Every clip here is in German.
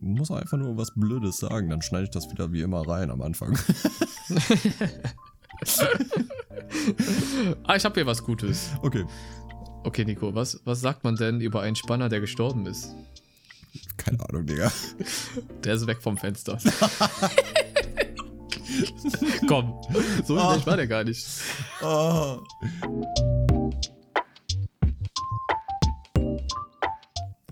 muss einfach nur was Blödes sagen, dann schneide ich das wieder wie immer rein am Anfang. ah, ich habe hier was Gutes. Okay. Okay, Nico, was, was sagt man denn über einen Spanner, der gestorben ist? Keine Ahnung, Digga. Der ist weg vom Fenster. Komm, so schlecht war der gar nicht. Oh.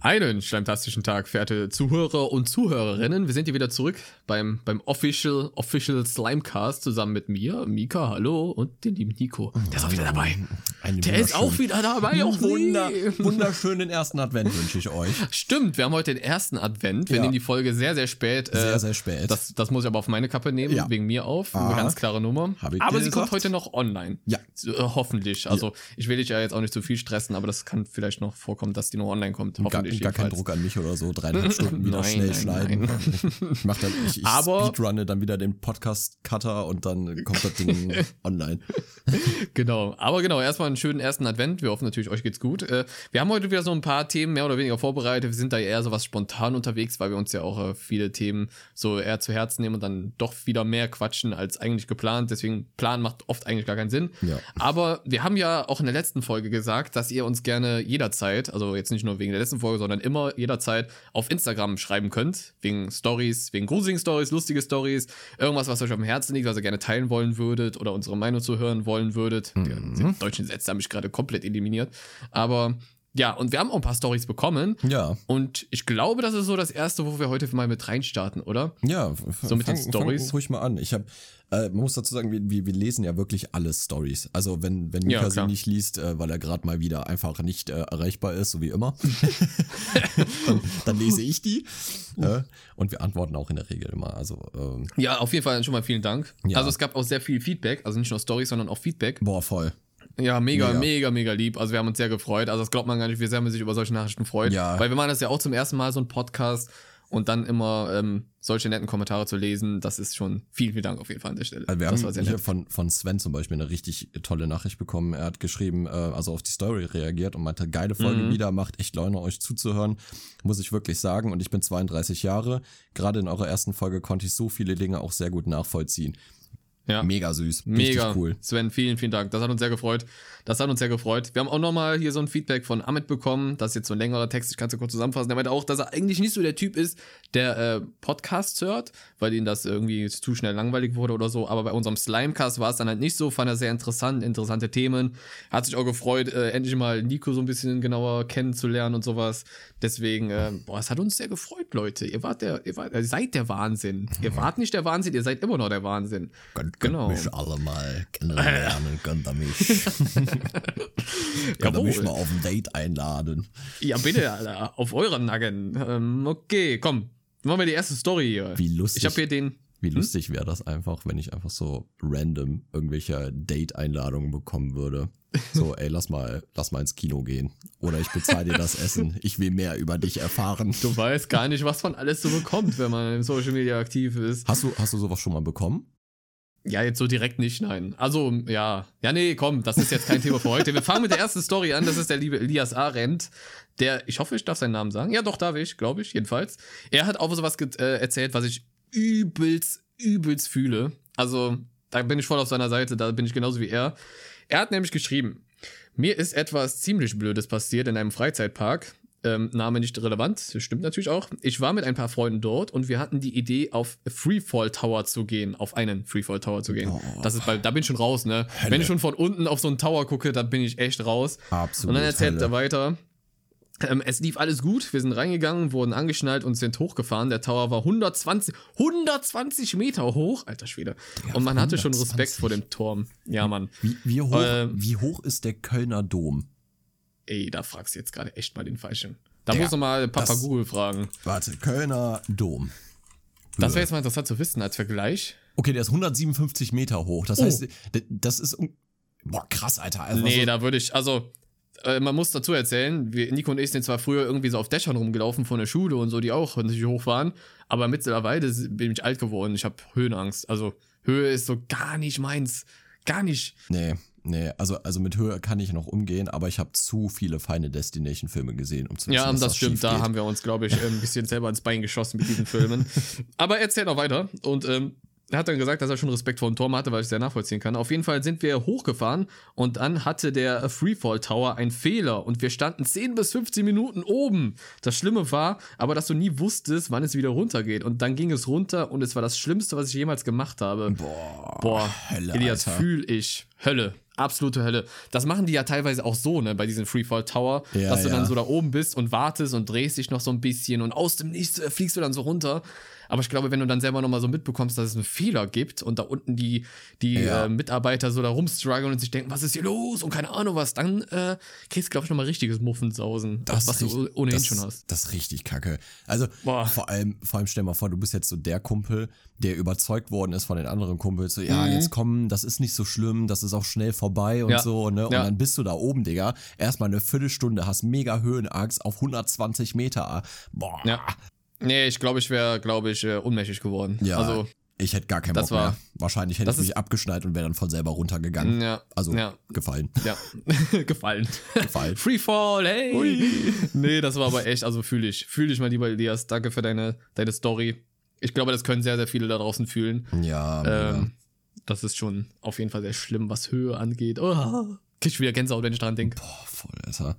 Einen schleimtastischen Tag, verehrte Zuhörer und Zuhörerinnen. Wir sind hier wieder zurück beim, beim Official, Official Slimecast zusammen mit mir, Mika, hallo, und dem lieben Nico. Der ist auch wieder dabei. Der ist auch wieder dabei. Auch Wunder, wunderschönen ersten Advent wünsche ich euch. Stimmt, wir haben heute den ersten Advent. Wir ja. nehmen die Folge sehr, sehr spät. Sehr, äh, sehr spät. Das, das muss ich aber auf meine Kappe nehmen, ja. wegen mir auf. Eine ganz klare Nummer. aber sie gesagt? kommt heute noch online. Ja. Äh, hoffentlich. Also, ja. ich will dich ja jetzt auch nicht zu viel stressen, aber das kann vielleicht noch vorkommen, dass die noch online kommt. Hoffentlich gar kein Druck an mich oder so, dreieinhalb Stunden wieder nein, schnell nein, schneiden. Nein. Ich mach dann, ich, ich Aber, speedrunne dann wieder den Podcast-Cutter und dann kommt das Ding online. Genau, aber genau, erstmal einen schönen ersten Advent. Wir hoffen natürlich, euch geht's gut. Äh, wir haben heute wieder so ein paar Themen mehr oder weniger vorbereitet. Wir sind da eher so was spontan unterwegs, weil wir uns ja auch äh, viele Themen so eher zu Herzen nehmen und dann doch wieder mehr quatschen als eigentlich geplant. Deswegen, Plan macht oft eigentlich gar keinen Sinn. Ja. Aber wir haben ja auch in der letzten Folge gesagt, dass ihr uns gerne jederzeit, also jetzt nicht nur wegen der letzten Folge, sondern immer jederzeit auf Instagram schreiben könnt. Wegen Stories, wegen gruseligen Stories, lustige Stories, irgendwas, was euch auf dem Herzen liegt, was ihr gerne teilen wollen würdet oder unsere Meinung zu hören wollen würdet. Mhm. Die deutschen Sätze haben mich gerade komplett eliminiert. Aber ja, und wir haben auch ein paar Stories bekommen. Ja. Und ich glaube, das ist so das erste, wo wir heute mal mit reinstarten, oder? Ja, so mit fang, den Stories. ruhig mal an. Ich habe äh, man muss dazu sagen, wir, wir lesen ja wirklich alle Stories. Also wenn, wenn Mika ja, sie nicht liest, äh, weil er gerade mal wieder einfach nicht äh, erreichbar ist, so wie immer, dann, dann, lese ich die. Äh, und wir antworten auch in der Regel immer. Also, ähm, ja, auf jeden Fall schon mal vielen Dank. Ja. Also es gab auch sehr viel Feedback, also nicht nur Stories, sondern auch Feedback. Boah, voll. Ja, mega, mega, mega, mega, lieb. Also wir haben uns sehr gefreut. Also das glaubt man gar nicht, wie sehr man sich über solche Nachrichten freut. Ja. Weil wir machen das ja auch zum ersten Mal, so ein Podcast und dann immer ähm, solche netten Kommentare zu lesen, das ist schon vielen, vielen Dank auf jeden Fall an der Stelle. Also wir das haben hier von, von Sven zum Beispiel eine richtig tolle Nachricht bekommen. Er hat geschrieben, äh, also auf die Story reagiert und meinte, geile Folge mhm. wieder, macht echt Laune, euch zuzuhören, muss ich wirklich sagen. Und ich bin 32 Jahre. Gerade in eurer ersten Folge konnte ich so viele Dinge auch sehr gut nachvollziehen. Ja. Mega süß. Mega cool. Sven, vielen, vielen Dank. Das hat uns sehr gefreut. Das hat uns sehr gefreut. Wir haben auch nochmal hier so ein Feedback von Amit bekommen. Das ist jetzt so ein längerer Text. Ich kann es ja kurz zusammenfassen. Er meinte auch, dass er eigentlich nicht so der Typ ist, der äh, Podcasts hört, weil ihm das irgendwie zu schnell langweilig wurde oder so. Aber bei unserem Slimecast war es dann halt nicht so. Fand er sehr interessant, interessante Themen. Hat sich auch gefreut, äh, endlich mal Nico so ein bisschen genauer kennenzulernen und sowas. Deswegen, äh, boah, es hat uns sehr gefreut, Leute. Ihr wart der, ihr, wart, ihr seid der Wahnsinn. Ihr wart nicht der Wahnsinn, ihr seid immer noch der Wahnsinn. Könnt, genau. mich alle mal kennenlernen, könnt ihr mich. könnt ihr mich mal auf ein Date einladen. Ja, bitte, Alter. Auf euren Nacken. Ähm, okay, komm. Machen wir die erste Story hier. Wie lustig. Ich habe hier den. Wie hm? lustig wäre das einfach, wenn ich einfach so random irgendwelche Date-Einladungen bekommen würde. So, ey, lass mal, lass mal ins Kino gehen. Oder ich bezahle dir das Essen. Ich will mehr über dich erfahren. Du weißt gar nicht, was man alles so bekommt, wenn man in Social Media aktiv ist. Hast du, hast du sowas schon mal bekommen? Ja, jetzt so direkt nicht, nein. Also, ja. Ja, nee, komm, das ist jetzt kein Thema für heute. Wir fangen mit der ersten Story an. Das ist der liebe Elias Arendt. Der, ich hoffe, ich darf seinen Namen sagen. Ja, doch, darf ich, glaube ich, jedenfalls. Er hat auch sowas äh, erzählt, was ich übelst, übelst fühle. Also, da bin ich voll auf seiner Seite, da bin ich genauso wie er. Er hat nämlich geschrieben, mir ist etwas ziemlich Blödes passiert in einem Freizeitpark. Ähm, Name nicht relevant, das stimmt natürlich auch. Ich war mit ein paar Freunden dort und wir hatten die Idee, auf Freefall Tower zu gehen, auf einen Freefall Tower zu gehen. Oh. Das ist bei, da bin ich schon raus, ne? Hölle. Wenn ich schon von unten auf so einen Tower gucke, da bin ich echt raus. Absolut. Und dann erzählt Hölle. er weiter. Ähm, es lief alles gut, wir sind reingegangen, wurden angeschnallt und sind hochgefahren. Der Tower war 120, 120 Meter hoch, alter Schwede. Ja, und man 120. hatte schon Respekt vor dem Turm. Ja, Mann. Wie, wie, hoch, äh, wie hoch ist der Kölner Dom? Ey, da fragst du jetzt gerade echt mal den Falschen. Da ja, muss man mal Papa das, Google fragen. Warte, Kölner Dom. Das wäre jetzt mal interessant zu wissen als Vergleich. Okay, der ist 157 Meter hoch. Das oh. heißt, das ist. Boah, krass, Alter. Also nee, so da würde ich, also, äh, man muss dazu erzählen, wir, Nico und ich sind zwar früher irgendwie so auf Dächern rumgelaufen von der Schule und so, die auch natürlich hoch waren, aber mittlerweile bin ich alt geworden. Ich habe Höhenangst. Also Höhe ist so gar nicht meins. Gar nicht. Nee, nee, also, also mit Höhe kann ich noch umgehen, aber ich habe zu viele feine Destination-Filme gesehen, um zu wissen, Ja, das, das stimmt, da haben wir uns, glaube ich, ein bisschen selber ins Bein geschossen mit diesen Filmen. aber erzähl noch weiter und ähm, er hat dann gesagt, dass er schon Respekt vor dem Turm hatte, weil ich sehr nachvollziehen kann. Auf jeden Fall sind wir hochgefahren und dann hatte der Freefall Tower einen Fehler und wir standen 10 bis 15 Minuten oben. Das Schlimme war, aber dass du nie wusstest, wann es wieder runtergeht. Und dann ging es runter und es war das Schlimmste, was ich jemals gemacht habe. Boah, Boah Hölle, Elias, fühl ich. Hölle absolute Hölle. Das machen die ja teilweise auch so, ne, bei diesem Freefall Tower, ja, dass du ja. dann so da oben bist und wartest und drehst dich noch so ein bisschen und aus dem Nichts äh, fliegst du dann so runter. Aber ich glaube, wenn du dann selber nochmal so mitbekommst, dass es einen Fehler gibt und da unten die, die ja. äh, Mitarbeiter so da rumstrugglen und sich denken, was ist hier los und keine Ahnung was, dann äh, kriegst du, glaube ich, nochmal richtiges Muffensausen, das was richtig, du ohnehin das, schon hast. Das ist richtig kacke. Also Boah. vor allem, vor allem stell mal vor, du bist jetzt so der Kumpel, der überzeugt worden ist von den anderen Kumpels, so, ja, mhm. jetzt komm, das ist nicht so schlimm, das ist auch schnell vorbei und ja. so, ne? Und ja. dann bist du da oben, Digga, erstmal eine Viertelstunde, hast mega Höhenangst auf 120 Meter. Boah. Ja. Nee, ich glaube, ich wäre, glaube ich, äh, unmächtig geworden. Ja. Also, ich hätte gar keinen Bock war, mehr. Wahrscheinlich hätte ich mich abgeschnallt und wäre dann von selber runtergegangen. Ja. Also ja. gefallen. Ja. gefallen. Gefallen. Free Fall, hey. Ui. Nee, das war aber echt, also fühle ich. Fühle ich mal lieber, Elias. Danke für deine, deine Story. Ich glaube, das können sehr, sehr viele da draußen fühlen. Ja. Ähm, das ist schon auf jeden Fall sehr schlimm, was Höhe angeht. Oh, krieg ich wieder Gänsehaut, wenn ich dran denke. Boah, voll, Alter.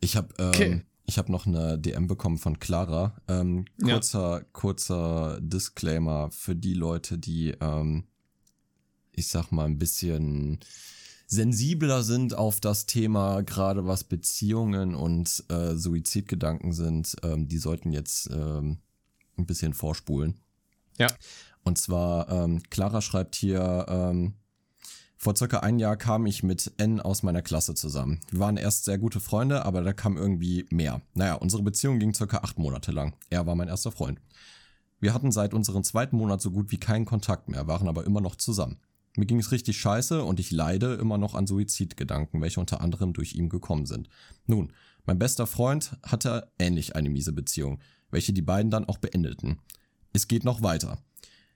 Ich habe ähm, okay. Ich habe noch eine DM bekommen von Clara. Ähm, kurzer, ja. kurzer Disclaimer für die Leute, die, ähm, ich sag mal, ein bisschen sensibler sind auf das Thema, gerade was Beziehungen und äh, Suizidgedanken sind. Ähm, die sollten jetzt ähm, ein bisschen vorspulen. Ja. Und zwar, ähm, Clara schreibt hier, ähm, vor circa ein Jahr kam ich mit N aus meiner Klasse zusammen. Wir waren erst sehr gute Freunde, aber da kam irgendwie mehr. Naja, unsere Beziehung ging circa acht Monate lang. Er war mein erster Freund. Wir hatten seit unserem zweiten Monat so gut wie keinen Kontakt mehr, waren aber immer noch zusammen. Mir ging es richtig scheiße und ich leide immer noch an Suizidgedanken, welche unter anderem durch ihn gekommen sind. Nun, mein bester Freund hatte ähnlich eine miese Beziehung, welche die beiden dann auch beendeten. Es geht noch weiter.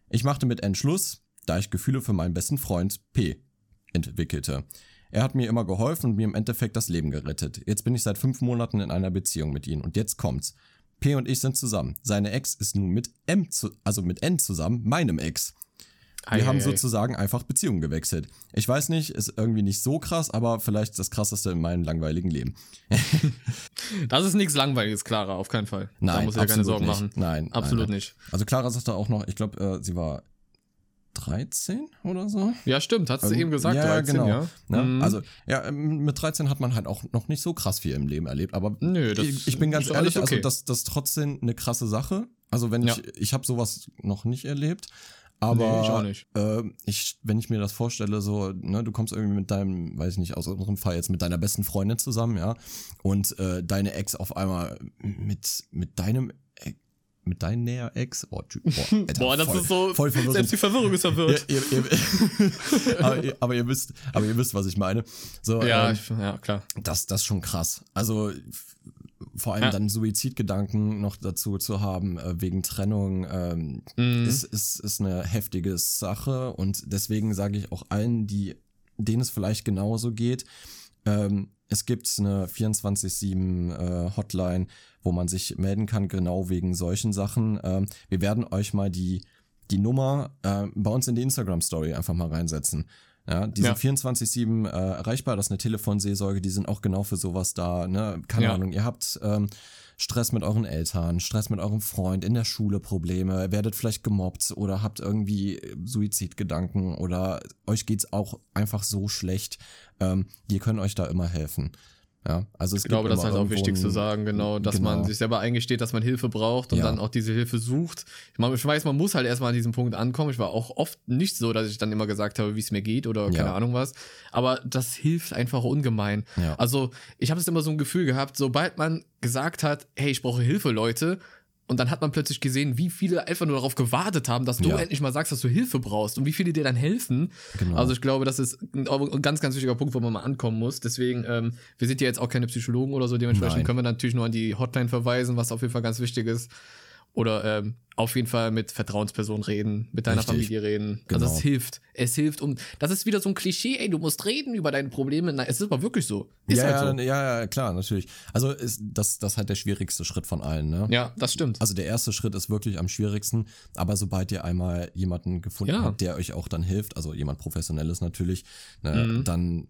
Ich machte mit N Schluss, da ich Gefühle für meinen besten Freund P entwickelte. Er hat mir immer geholfen und mir im Endeffekt das Leben gerettet. Jetzt bin ich seit fünf Monaten in einer Beziehung mit ihm und jetzt kommt's. P und ich sind zusammen. Seine Ex ist nun mit M, zu, also mit N zusammen, meinem Ex. Wir ei, haben ei, sozusagen ei. einfach Beziehungen gewechselt. Ich weiß nicht, ist irgendwie nicht so krass, aber vielleicht das krasseste in meinem langweiligen Leben. das ist nichts Langweiliges, Clara, auf keinen Fall. Nein, da muss ich ja keine Sorgen nicht. machen. Nein, absolut nein, nein. nicht. Also Clara sagte auch noch, ich glaube, äh, sie war 13 oder so. Ja, stimmt, hast du ähm, eben gesagt, ja, 13, genau. ja. Ne? Mhm. Also, ja, ähm, mit 13 hat man halt auch noch nicht so krass viel im Leben erlebt, aber Nö, das ich, ich bin ganz ehrlich, also okay. also das, das ist trotzdem eine krasse Sache. Also, wenn ja. ich, ich habe sowas noch nicht erlebt, aber nee, ich äh, ich, wenn ich mir das vorstelle, so, ne, du kommst irgendwie mit deinem, weiß ich nicht, aus unserem Fall jetzt mit deiner besten Freundin zusammen, ja, und äh, deine Ex auf einmal mit, mit deinem mit deinem näher Ex. Oh, boah, Alter, boah, das voll, ist so. Voll verwirrend. Selbst die Verwirrung ist verwirrt. Ja, ihr, ihr, aber, ihr, aber, ihr, wisst, aber ihr wisst, was ich meine. So, ja, ähm, ich, ja, klar. Das, das ist schon krass. Also vor allem ja. dann Suizidgedanken noch dazu zu haben äh, wegen Trennung ähm, mhm. ist, ist, ist eine heftige Sache und deswegen sage ich auch allen, die denen es vielleicht genauso geht, ähm, es gibt eine 24-7 äh, Hotline, wo man sich melden kann, genau wegen solchen Sachen. Ähm, wir werden euch mal die, die Nummer äh, bei uns in die Instagram-Story einfach mal reinsetzen. Ja, die sind ja. 24-7 äh, erreichbar, das ist eine Telefonseelsorge, die sind auch genau für sowas da. Ne? Keine ja. Ahnung, ihr habt ähm, Stress mit euren Eltern, Stress mit eurem Freund, in der Schule Probleme, werdet vielleicht gemobbt oder habt irgendwie Suizidgedanken oder euch geht's auch einfach so schlecht. Ähm, die können euch da immer helfen. Ja, also es ich glaube, das ist halt auch wichtig zu sagen, genau, dass genau. man sich selber eingesteht, dass man Hilfe braucht und ja. dann auch diese Hilfe sucht. Ich, meine, ich weiß, man muss halt erstmal an diesem Punkt ankommen. Ich war auch oft nicht so, dass ich dann immer gesagt habe, wie es mir geht oder keine ja. Ahnung was. Aber das hilft einfach ungemein. Ja. Also ich habe es immer so ein Gefühl gehabt, sobald man gesagt hat, hey, ich brauche Hilfe, Leute, und dann hat man plötzlich gesehen, wie viele einfach nur darauf gewartet haben, dass du ja. endlich mal sagst, dass du Hilfe brauchst und wie viele dir dann helfen. Genau. Also ich glaube, das ist ein, ganz, ganz wichtiger Punkt, wo man mal ankommen muss. Deswegen, ähm, wir sind ja jetzt auch keine Psychologen oder so, dementsprechend Nein. können wir natürlich nur an die Hotline verweisen, was auf jeden Fall ganz wichtig ist. Oder ähm, auf jeden Fall mit Vertrauenspersonen reden, mit deiner Richtig. Familie reden. Genau. Also es hilft. Es hilft um. Das ist wieder so ein Klischee, ey, du musst reden über deine Probleme. Nein, es ist aber wirklich so. Ist ja, halt so. ja, ja, klar, natürlich. Also ist das, das ist halt der schwierigste Schritt von allen, ne? Ja, das stimmt. Also der erste Schritt ist wirklich am schwierigsten, aber sobald ihr einmal jemanden gefunden ja. habt, der euch auch dann hilft, also jemand Professionelles natürlich, ne, mhm. dann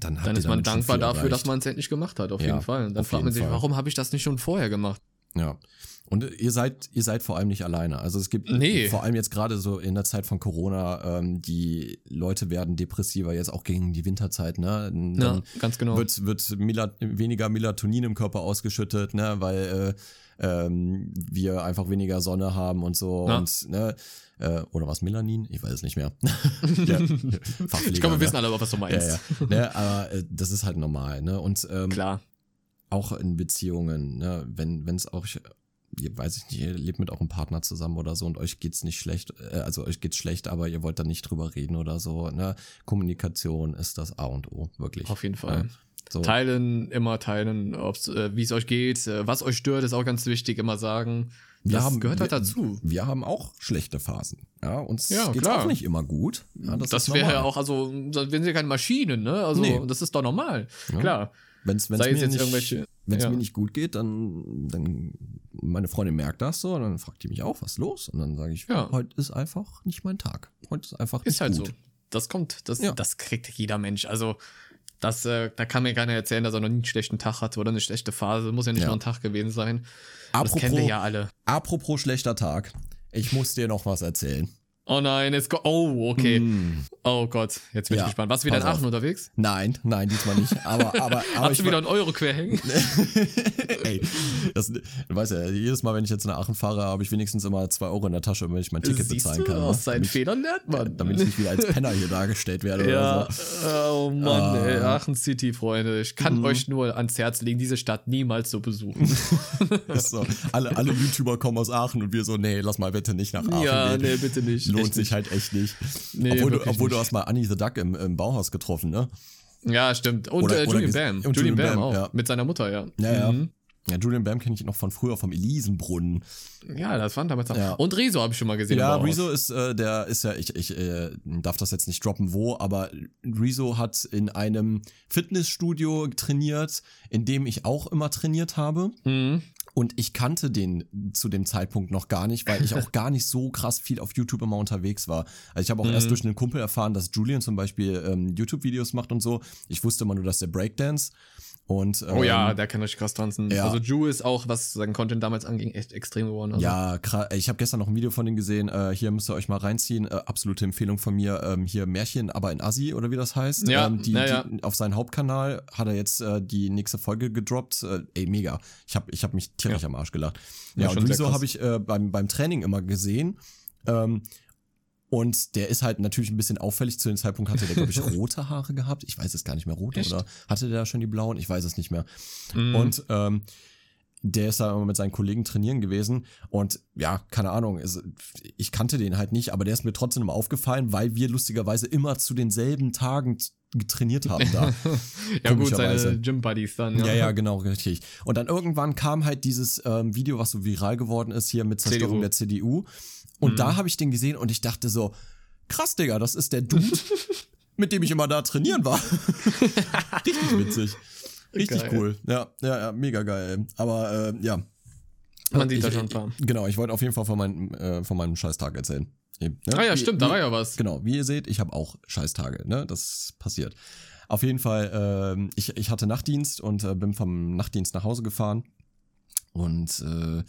dann, dann ist man dankbar dafür, erreicht. dass man es endlich gemacht hat, auf ja, jeden Fall. Dann fragt man sich, warum habe ich das nicht schon vorher gemacht? Ja. Und ihr seid, ihr seid vor allem nicht alleine. Also es gibt nee. vor allem jetzt gerade so in der Zeit von Corona, ähm, die Leute werden depressiver, jetzt auch gegen die Winterzeit, ne? Dann ja, ganz genau. Wird, wird Melat weniger Melatonin im Körper ausgeschüttet, ne? Weil äh, ähm, wir einfach weniger Sonne haben und so. Ja. Und, ne? Äh, oder was Melanin? Ich weiß es nicht mehr. ja, ich glaube, wir wissen alle, was du meinst. Ja, ja. Ne, aber äh, das ist halt normal, ne? Und ähm, klar. Auch in Beziehungen, ne? wenn es auch ihr weiß ich nicht, ihr lebt mit eurem Partner zusammen oder so und euch geht's nicht schlecht, äh, also euch geht's schlecht, aber ihr wollt da nicht drüber reden oder so. Ne? Kommunikation ist das A und O, wirklich. Auf jeden Fall. Ja, so. Teilen, immer teilen, äh, wie es euch geht, äh, was euch stört, ist auch ganz wichtig, immer sagen. Wir das haben, gehört halt dazu. Wir haben auch schlechte Phasen. Ja, uns ja, geht's klar. auch nicht immer gut. Ja, das das wäre ja auch, also, wenn sie keine Maschinen, ne? Also, nee. das ist doch normal. Ja. Klar. Sei es jetzt nicht. Wenn ja. mir nicht gut geht, dann, dann meine Freundin merkt das so und dann fragt die mich auch, was ist los? Und dann sage ich, ja. heute ist einfach nicht mein Tag. Heute ist einfach nicht ist halt gut. so. Das kommt, das, ja. das kriegt jeder Mensch. Also das, äh, da kann mir keiner erzählen, dass er noch nie einen schlechten Tag hatte oder eine schlechte Phase. Muss ja nicht ja. nur ein Tag gewesen sein. Apropos, das kennen wir ja alle. Apropos schlechter Tag. Ich muss dir noch was erzählen. Oh nein, es go Oh, okay. Mm. Oh Gott, jetzt bin ja, ich gespannt. Warst du wieder in Aachen auf. unterwegs? Nein, nein, diesmal nicht. Aber, aber, aber Hast du wieder einen Euro quer hängen? Ey, das, du weißt ja, jedes Mal, wenn ich jetzt nach Aachen fahre, habe ich wenigstens immer zwei Euro in der Tasche, wenn ich mein Ticket Siehst bezahlen kann. Du, aus seinen Fehlern lernt man. Damit ich nicht wieder als Penner hier dargestellt werde ja, oder so. Oh Mann, uh, ey, Aachen City, Freunde. Ich kann mm. euch nur ans Herz legen, diese Stadt niemals zu besuchen. so. alle, alle YouTuber kommen aus Aachen und wir so, nee, lass mal bitte nicht nach Aachen Ja, gehen. nee, bitte nicht. Lohnt sich nicht. halt echt nicht. Nee, obwohl du, obwohl du hast mal Annie the Duck im, im Bauhaus getroffen, ne? Ja, stimmt. Und oder, äh, Julian Bam. Und Julian, Julian Bam, Bam auch. Ja. Mit seiner Mutter, ja. Ja, ja. Mhm. Ja, Julian Bam kenne ich noch von früher vom Elisenbrunnen. Ja, das fand damals auch. Ja. Und Rezo habe ich schon mal gesehen. Ja, Rezo ist, äh, der ist ja, ich, ich äh, darf das jetzt nicht droppen, wo, aber Rezo hat in einem Fitnessstudio trainiert, in dem ich auch immer trainiert habe. Mhm. Und ich kannte den zu dem Zeitpunkt noch gar nicht, weil ich auch gar nicht so krass viel auf YouTube immer unterwegs war. Also ich habe auch mhm. erst durch einen Kumpel erfahren, dass Julian zum Beispiel ähm, YouTube-Videos macht und so. Ich wusste immer nur, dass der Breakdance und, ähm, oh ja, ähm, der kann richtig krass tanzen. Ja. Also Ju ist auch, was sein Content damals anging, echt extrem geworden. Also. Ja, krass. Ich habe gestern noch ein Video von ihm gesehen. Äh, hier müsst ihr euch mal reinziehen. Äh, absolute Empfehlung von mir. Ähm, hier Märchen, aber in Assi oder wie das heißt. Ja, ähm, die, ja. Die, auf seinem Hauptkanal hat er jetzt äh, die nächste Folge gedroppt. Äh, ey, mega. Ich habe ich hab mich tierisch ja. am Arsch gelacht. Ja, ja und Wieso habe ich äh, beim, beim Training immer gesehen. Ähm, und der ist halt natürlich ein bisschen auffällig. Zu dem Zeitpunkt hatte der, glaube ich, rote Haare gehabt. Ich weiß es gar nicht mehr, rote Echt? oder hatte der schon die blauen? Ich weiß es nicht mehr. Mm. Und ähm, der ist da immer mit seinen Kollegen trainieren gewesen und ja, keine Ahnung, ich kannte den halt nicht, aber der ist mir trotzdem immer aufgefallen, weil wir lustigerweise immer zu denselben Tagen trainiert haben da. ja gut, seine Gym Buddies dann. Ja. ja, ja, genau, richtig. Und dann irgendwann kam halt dieses ähm, Video, was so viral geworden ist hier mit Zerstörung CDU. der CDU und mhm. da habe ich den gesehen und ich dachte so, krass, Digga, das ist der Dude, mit dem ich immer da trainieren war. Richtig witzig. Richtig geil. cool. Ja, ja, ja, mega geil. Aber äh, ja. Man sieht ich, da schon ein paar. Genau, ich wollte auf jeden Fall von, meinem äh, von meinem Scheißtag erzählen. Ne? Ah ja, wie, stimmt, da war ja was. Genau, wie ihr seht, ich habe auch Scheißtage, ne? Das passiert. Auf jeden Fall, äh, ich, ich hatte Nachtdienst und äh, bin vom Nachtdienst nach Hause gefahren. Und äh,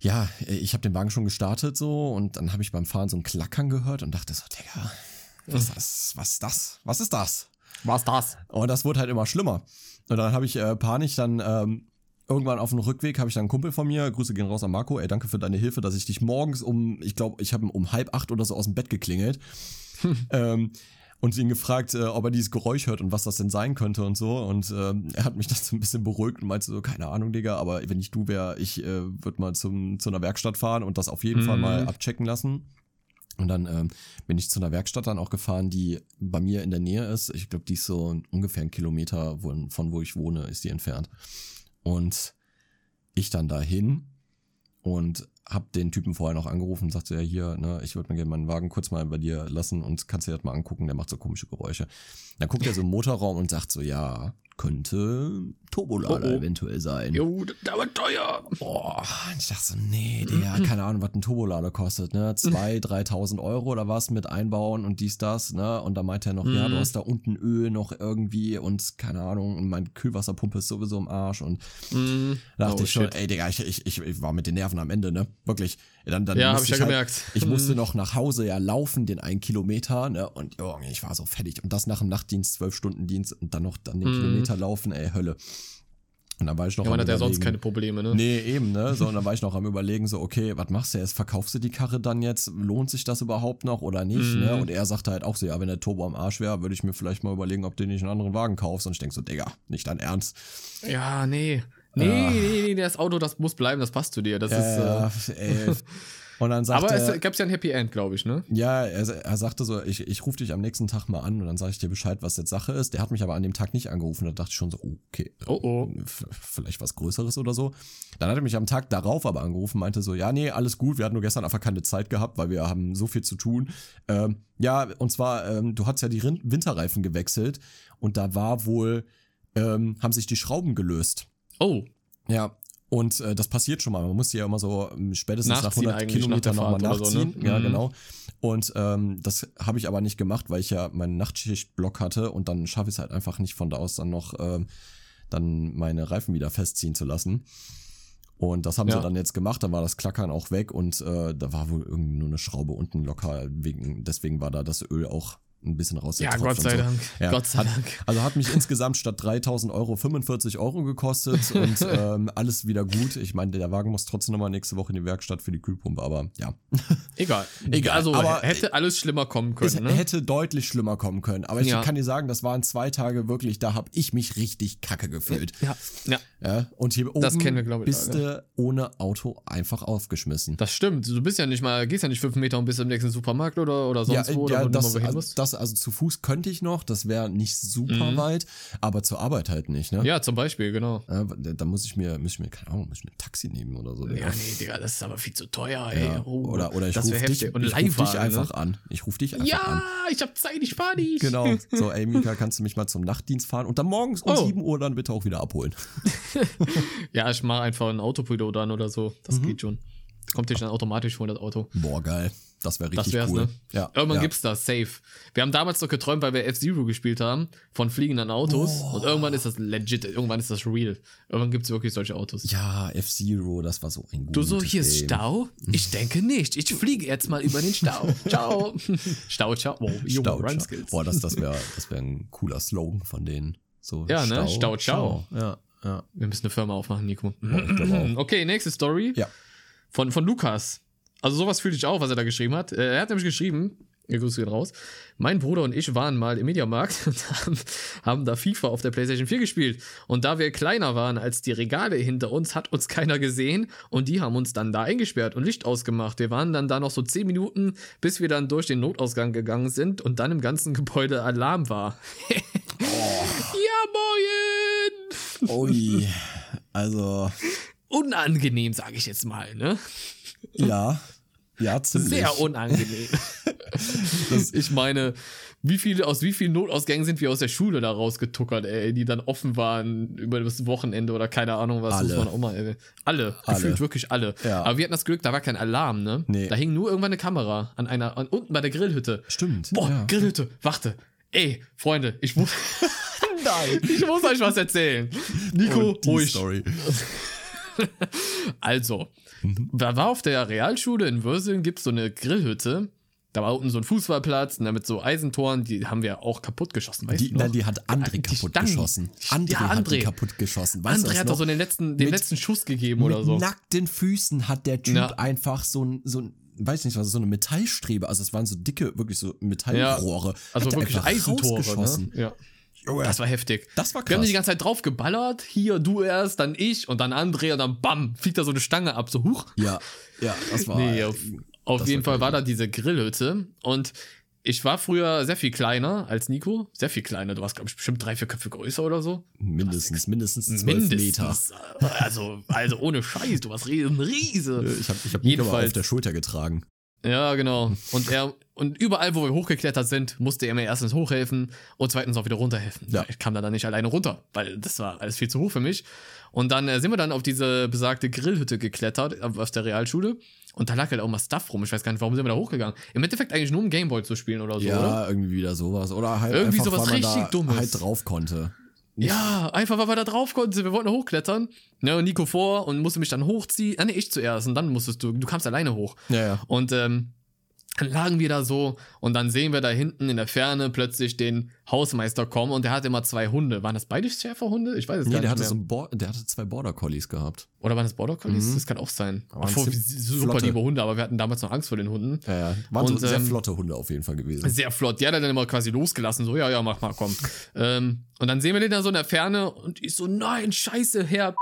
ja, ich habe den Wagen schon gestartet so und dann habe ich beim Fahren so ein Klackern gehört und dachte so, Digga, was, ist, was ist das? Was ist das? Was das? Und das wurde halt immer schlimmer. Und dann habe ich äh, panisch dann ähm, irgendwann auf dem Rückweg habe ich dann einen Kumpel von mir, Grüße gehen raus an Marco, ey, danke für deine Hilfe, dass ich dich morgens um, ich glaube, ich habe um halb acht oder so aus dem Bett geklingelt. ähm, und ihn gefragt, äh, ob er dieses Geräusch hört und was das denn sein könnte und so. Und ähm, er hat mich das so ein bisschen beruhigt und meinte so, keine Ahnung, Digga, aber wenn ich du wäre, ich äh, würde mal zum, zu einer Werkstatt fahren und das auf jeden mhm. Fall mal abchecken lassen. Und dann ähm, bin ich zu einer Werkstatt dann auch gefahren, die bei mir in der Nähe ist. Ich glaube, die ist so ungefähr ein Kilometer von wo ich wohne, ist die entfernt. Und ich dann dahin und hab den Typen vorher noch angerufen und sagte, ja hier, ne, ich würde mir gerne meinen Wagen kurz mal bei dir lassen und kannst dir das mal angucken, der macht so komische Geräusche. Dann guckt er so im Motorraum und sagt so, ja, könnte Turbolader oh, oh. eventuell sein. Jo, der war teuer. Boah, ich dachte so, nee, der, keine Ahnung, was ein Turbolader kostet, ne? Zwei, dreitausend Euro oder was mit einbauen und dies, das, ne? Und da meinte er noch, mhm. ja, du mhm. hast da unten Öl noch irgendwie und keine Ahnung, und mein Kühlwasserpumpe ist sowieso im Arsch und mhm. da dachte oh, ich schon, shit. ey, Digga, ich, ich, ich war mit den Nerven am Ende, ne? Wirklich. Dann, dann ja, hab ich ja halt, gemerkt. Ich musste noch nach Hause ja laufen, den einen Kilometer, ne? Und oh, ich war so fertig. Und das nach dem Nachtdienst, zwölf Stunden Dienst und dann noch dann den mhm. Kilometer laufen, ey, Hölle. Und dann war ich noch ja, man hat ja sonst keine Probleme, ne? Nee, eben, ne? So, und dann war ich noch am überlegen, so, okay, was machst du jetzt? Verkaufst du die Karre dann jetzt? Lohnt sich das überhaupt noch oder nicht? Mhm. Ne? Und er sagte halt auch so, ja, wenn der Turbo am Arsch wäre, würde ich mir vielleicht mal überlegen, ob du nicht einen anderen Wagen kaufst. Und ich denk so, Digga, nicht dein Ernst. Ja, nee. Nee, ja. nee, nee, das Auto, das muss bleiben, das passt zu dir. Das ja, ist. Äh, ey, Und dann sagte Aber es gab ja ein Happy End, glaube ich, ne? Ja, er, er sagte so, ich, ich rufe dich am nächsten Tag mal an und dann sage ich dir Bescheid, was jetzt Sache ist. Der hat mich aber an dem Tag nicht angerufen. Da dachte ich schon so, okay, oh, oh. vielleicht was Größeres oder so. Dann hat er mich am Tag darauf aber angerufen, meinte so, ja, nee, alles gut, wir hatten nur gestern einfach keine Zeit gehabt, weil wir haben so viel zu tun. Ähm, ja, und zwar, ähm, du hast ja die Winterreifen gewechselt und da war wohl, ähm, haben sich die Schrauben gelöst. Oh. Ja, und äh, das passiert schon mal. Man muss die ja immer so ähm, spätestens nachziehen nach 100 Kilometern nach nochmal nachziehen. So, ne? Ja, mhm. genau. Und ähm, das habe ich aber nicht gemacht, weil ich ja meinen Nachtschichtblock hatte und dann schaffe ich es halt einfach nicht von da aus dann noch ähm, dann meine Reifen wieder festziehen zu lassen. Und das haben ja. sie dann jetzt gemacht, dann war das Klackern auch weg und äh, da war wohl irgendwie nur eine Schraube unten locker. Wegen, deswegen war da das Öl auch ein bisschen raus. Ja, Gott sei so. Dank. Ja, Gott sei hat, Dank. Also hat mich insgesamt statt 3000 Euro 45 Euro gekostet und ähm, alles wieder gut. Ich meine, der Wagen muss trotzdem nochmal nächste Woche in die Werkstatt für die Kühlpumpe, aber ja. Egal. Egal. Also aber hätte alles schlimmer kommen können. Es ne? hätte deutlich schlimmer kommen können. Aber ich ja. kann dir sagen, das waren zwei Tage wirklich, da habe ich mich richtig kacke gefühlt. Ja. ja. ja. Und hier oben das kennen wir, glaube ich, bist du ohne Auto einfach aufgeschmissen. Das stimmt. Du bist ja nicht mal, gehst ja nicht fünf Meter und bist im nächsten Supermarkt oder, oder sonst ja, wo. Ja, oder das, also, das, also zu Fuß könnte ich noch, das wäre nicht super mhm. weit, aber zur Arbeit halt nicht, ne? Ja, zum Beispiel, genau. Ja, da muss ich mir, muss ich mir, keine Ahnung, muss ich mir ein Taxi nehmen oder so. Ja, nee, Digga, das ist aber viel zu teuer, ey. Ja, oh, oder, oder ich rufe dich, Und ich ruf dich ne? einfach ne? an. Ich rufe dich einfach ja, an. Ja, ich hab Zeit, ich fahr nicht. Genau. So, ey, Mika, kannst du mich mal zum Nachtdienst fahren und dann morgens um oh. 7 Uhr dann bitte auch wieder abholen. ja, ich mach einfach ein Autopilot dann oder so. Das mhm. geht schon. Kommt dir dann automatisch vor, das Auto. Boah, geil. Das wäre richtig das cool. Ne? Ja, Irgendwann ja. gibt's das, safe. Wir haben damals doch geträumt, weil wir F-Zero gespielt haben, von fliegenden Autos. Oh. Und irgendwann ist das legit, irgendwann ist das real. Irgendwann gibt's wirklich solche Autos. Ja, F-Zero, das war so ein gutes Du so, hier ist Stau? Ich denke nicht. Ich fliege jetzt mal über den Stau. ciao. Stau, ciao. Oh, Stau, Run Skills. Boah, das, das wäre das wär ein cooler Slogan von denen. So, ja, ne? Stau, ciao. ciao. Ja, ja. Wir müssen eine Firma aufmachen, Nico. Boah, okay, nächste Story. Ja. Von, von Lukas. Also sowas fühle ich auch, was er da geschrieben hat. Äh, er hat nämlich geschrieben, ihr Grüße gehen raus. Mein Bruder und ich waren mal im Mediamarkt und haben, haben da FIFA auf der PlayStation 4 gespielt. Und da wir kleiner waren als die Regale hinter uns, hat uns keiner gesehen und die haben uns dann da eingesperrt und Licht ausgemacht. Wir waren dann da noch so 10 Minuten, bis wir dann durch den Notausgang gegangen sind und dann im ganzen Gebäude Alarm war. oh. Ja, moin! Ui, also. Unangenehm, sage ich jetzt mal, ne? Ja, ja, ziemlich. Sehr unangenehm. das, ich meine, wie viele, aus wie vielen Notausgängen sind wir aus der Schule da rausgetuckert, ey, die dann offen waren über das Wochenende oder keine Ahnung was. Alle. Muss man auch mal, ey. Alle, alle. Gefühlt wirklich alle. Ja. Aber wir hatten das Glück, da war kein Alarm, ne? Nee. Da hing nur irgendwann eine Kamera an einer, an, unten bei der Grillhütte. Stimmt. Boah, ja. Grillhütte, warte. Ey, Freunde, ich muss. Nein. Ich muss euch was erzählen. Nico, oh, ruhig. Story. also, mhm. da war auf der Realschule in Würseln, gibt es so eine Grillhütte. Da war unten so ein Fußballplatz und damit so Eisentoren, die haben wir auch kaputt geschossen, weißt die, du noch? Nein, die hat André die kaputt Stangen. geschossen. André, ja, André hat die kaputt geschossen. Weißt André hat doch so den letzten, den mit, letzten Schuss gegeben oder so. Mit nackten Füßen hat der Typ ja. einfach so ein, so ein weiß nicht was, so eine Metallstrebe, also es waren so dicke, wirklich so Metallrohre. Ja, also wirklich Eisentore, ne? Ja. Junge. Das war heftig. Das war krass. Wir haben die ganze Zeit drauf geballert. Hier, du erst, dann ich und dann André und dann bam, fliegt da so eine Stange ab, so huch. Ja, ja, das war. Nee, auf, auf jeden Fall war da diese Grillhütte und ich war früher sehr viel kleiner als Nico. Sehr viel kleiner. Du warst, glaube ich, bestimmt drei, vier Köpfe größer oder so. Mindestens, mindestens zwölf Meter. Also, also ohne Scheiß, du warst ein Riese. Ich habe ich hab Nico auf der Schulter getragen. Ja, genau. Und er, und überall, wo wir hochgeklettert sind, musste er mir erstens hochhelfen und zweitens auch wieder runterhelfen. Ja. Ich kam da dann nicht alleine runter, weil das war alles viel zu hoch für mich. Und dann äh, sind wir dann auf diese besagte Grillhütte geklettert, aus der Realschule. Und da lag halt auch mal Stuff rum. Ich weiß gar nicht, warum sind wir da hochgegangen. Im Endeffekt eigentlich nur um Gameboy zu spielen oder so, ja, oder? irgendwie wieder sowas. Oder halt irgendwie einfach, sowas weil richtig man da Dummes. halt drauf konnte. Ja, einfach weil wir da drauf konnten. Wir wollten hochklettern. Ne, und Nico vor und musste mich dann hochziehen. Ah, nee, ich zuerst. Und dann musstest du, du kamst alleine hoch. Ja, ja. Und ähm, dann lagen wir da so und dann sehen wir da hinten in der Ferne plötzlich den Hausmeister kommen und der hatte immer zwei Hunde. Waren das beide Schäferhunde? Ich weiß es nee, gar der nicht hatte mehr. So ein Bo der hatte zwei Border Collies gehabt. Oder waren das Border Collies? Mhm. Das kann auch sein. Obwohl, super flotte. liebe Hunde, aber wir hatten damals noch Angst vor den Hunden. Ja, ja. Waren Und, so sehr ähm, flotte Hunde auf jeden Fall gewesen. Sehr flott. Die hat er dann immer quasi losgelassen. So, ja, ja, mach mal, komm. ähm, und dann sehen wir den da so in der Ferne und ich so, nein, scheiße, Herr.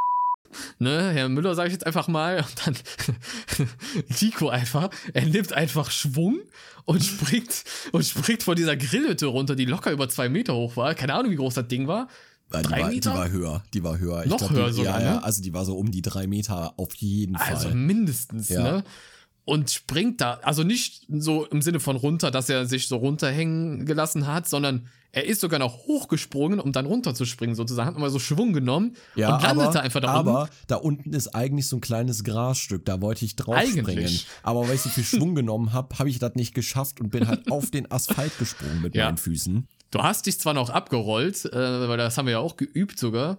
Ne, Herr Müller, sage ich jetzt einfach mal. Und dann Nico einfach, er nimmt einfach Schwung und springt und springt von dieser Grillhütte runter, die locker über zwei Meter hoch war. Keine Ahnung, wie groß das Ding war. Weil die, drei war, die war höher. Die war höher. Noch glaub, höher die, sogar, Ja, ja. ne? Also die war so um die drei Meter auf jeden Also Fall. mindestens, Ja. ne? Und springt da, also nicht so im Sinne von runter, dass er sich so runterhängen gelassen hat, sondern er ist sogar noch hochgesprungen, um dann runterzuspringen, sozusagen. Hat mal so Schwung genommen Ja, und landete aber, einfach da aber unten. da unten ist eigentlich so ein kleines Grasstück, da wollte ich drauf springen. Eigentlich. Aber weil ich so viel Schwung genommen habe, habe ich das nicht geschafft und bin halt auf den Asphalt gesprungen mit Ja. meinen Füßen. Du hast dich zwar noch abgerollt, äh, weil das haben wir ja auch geübt sogar.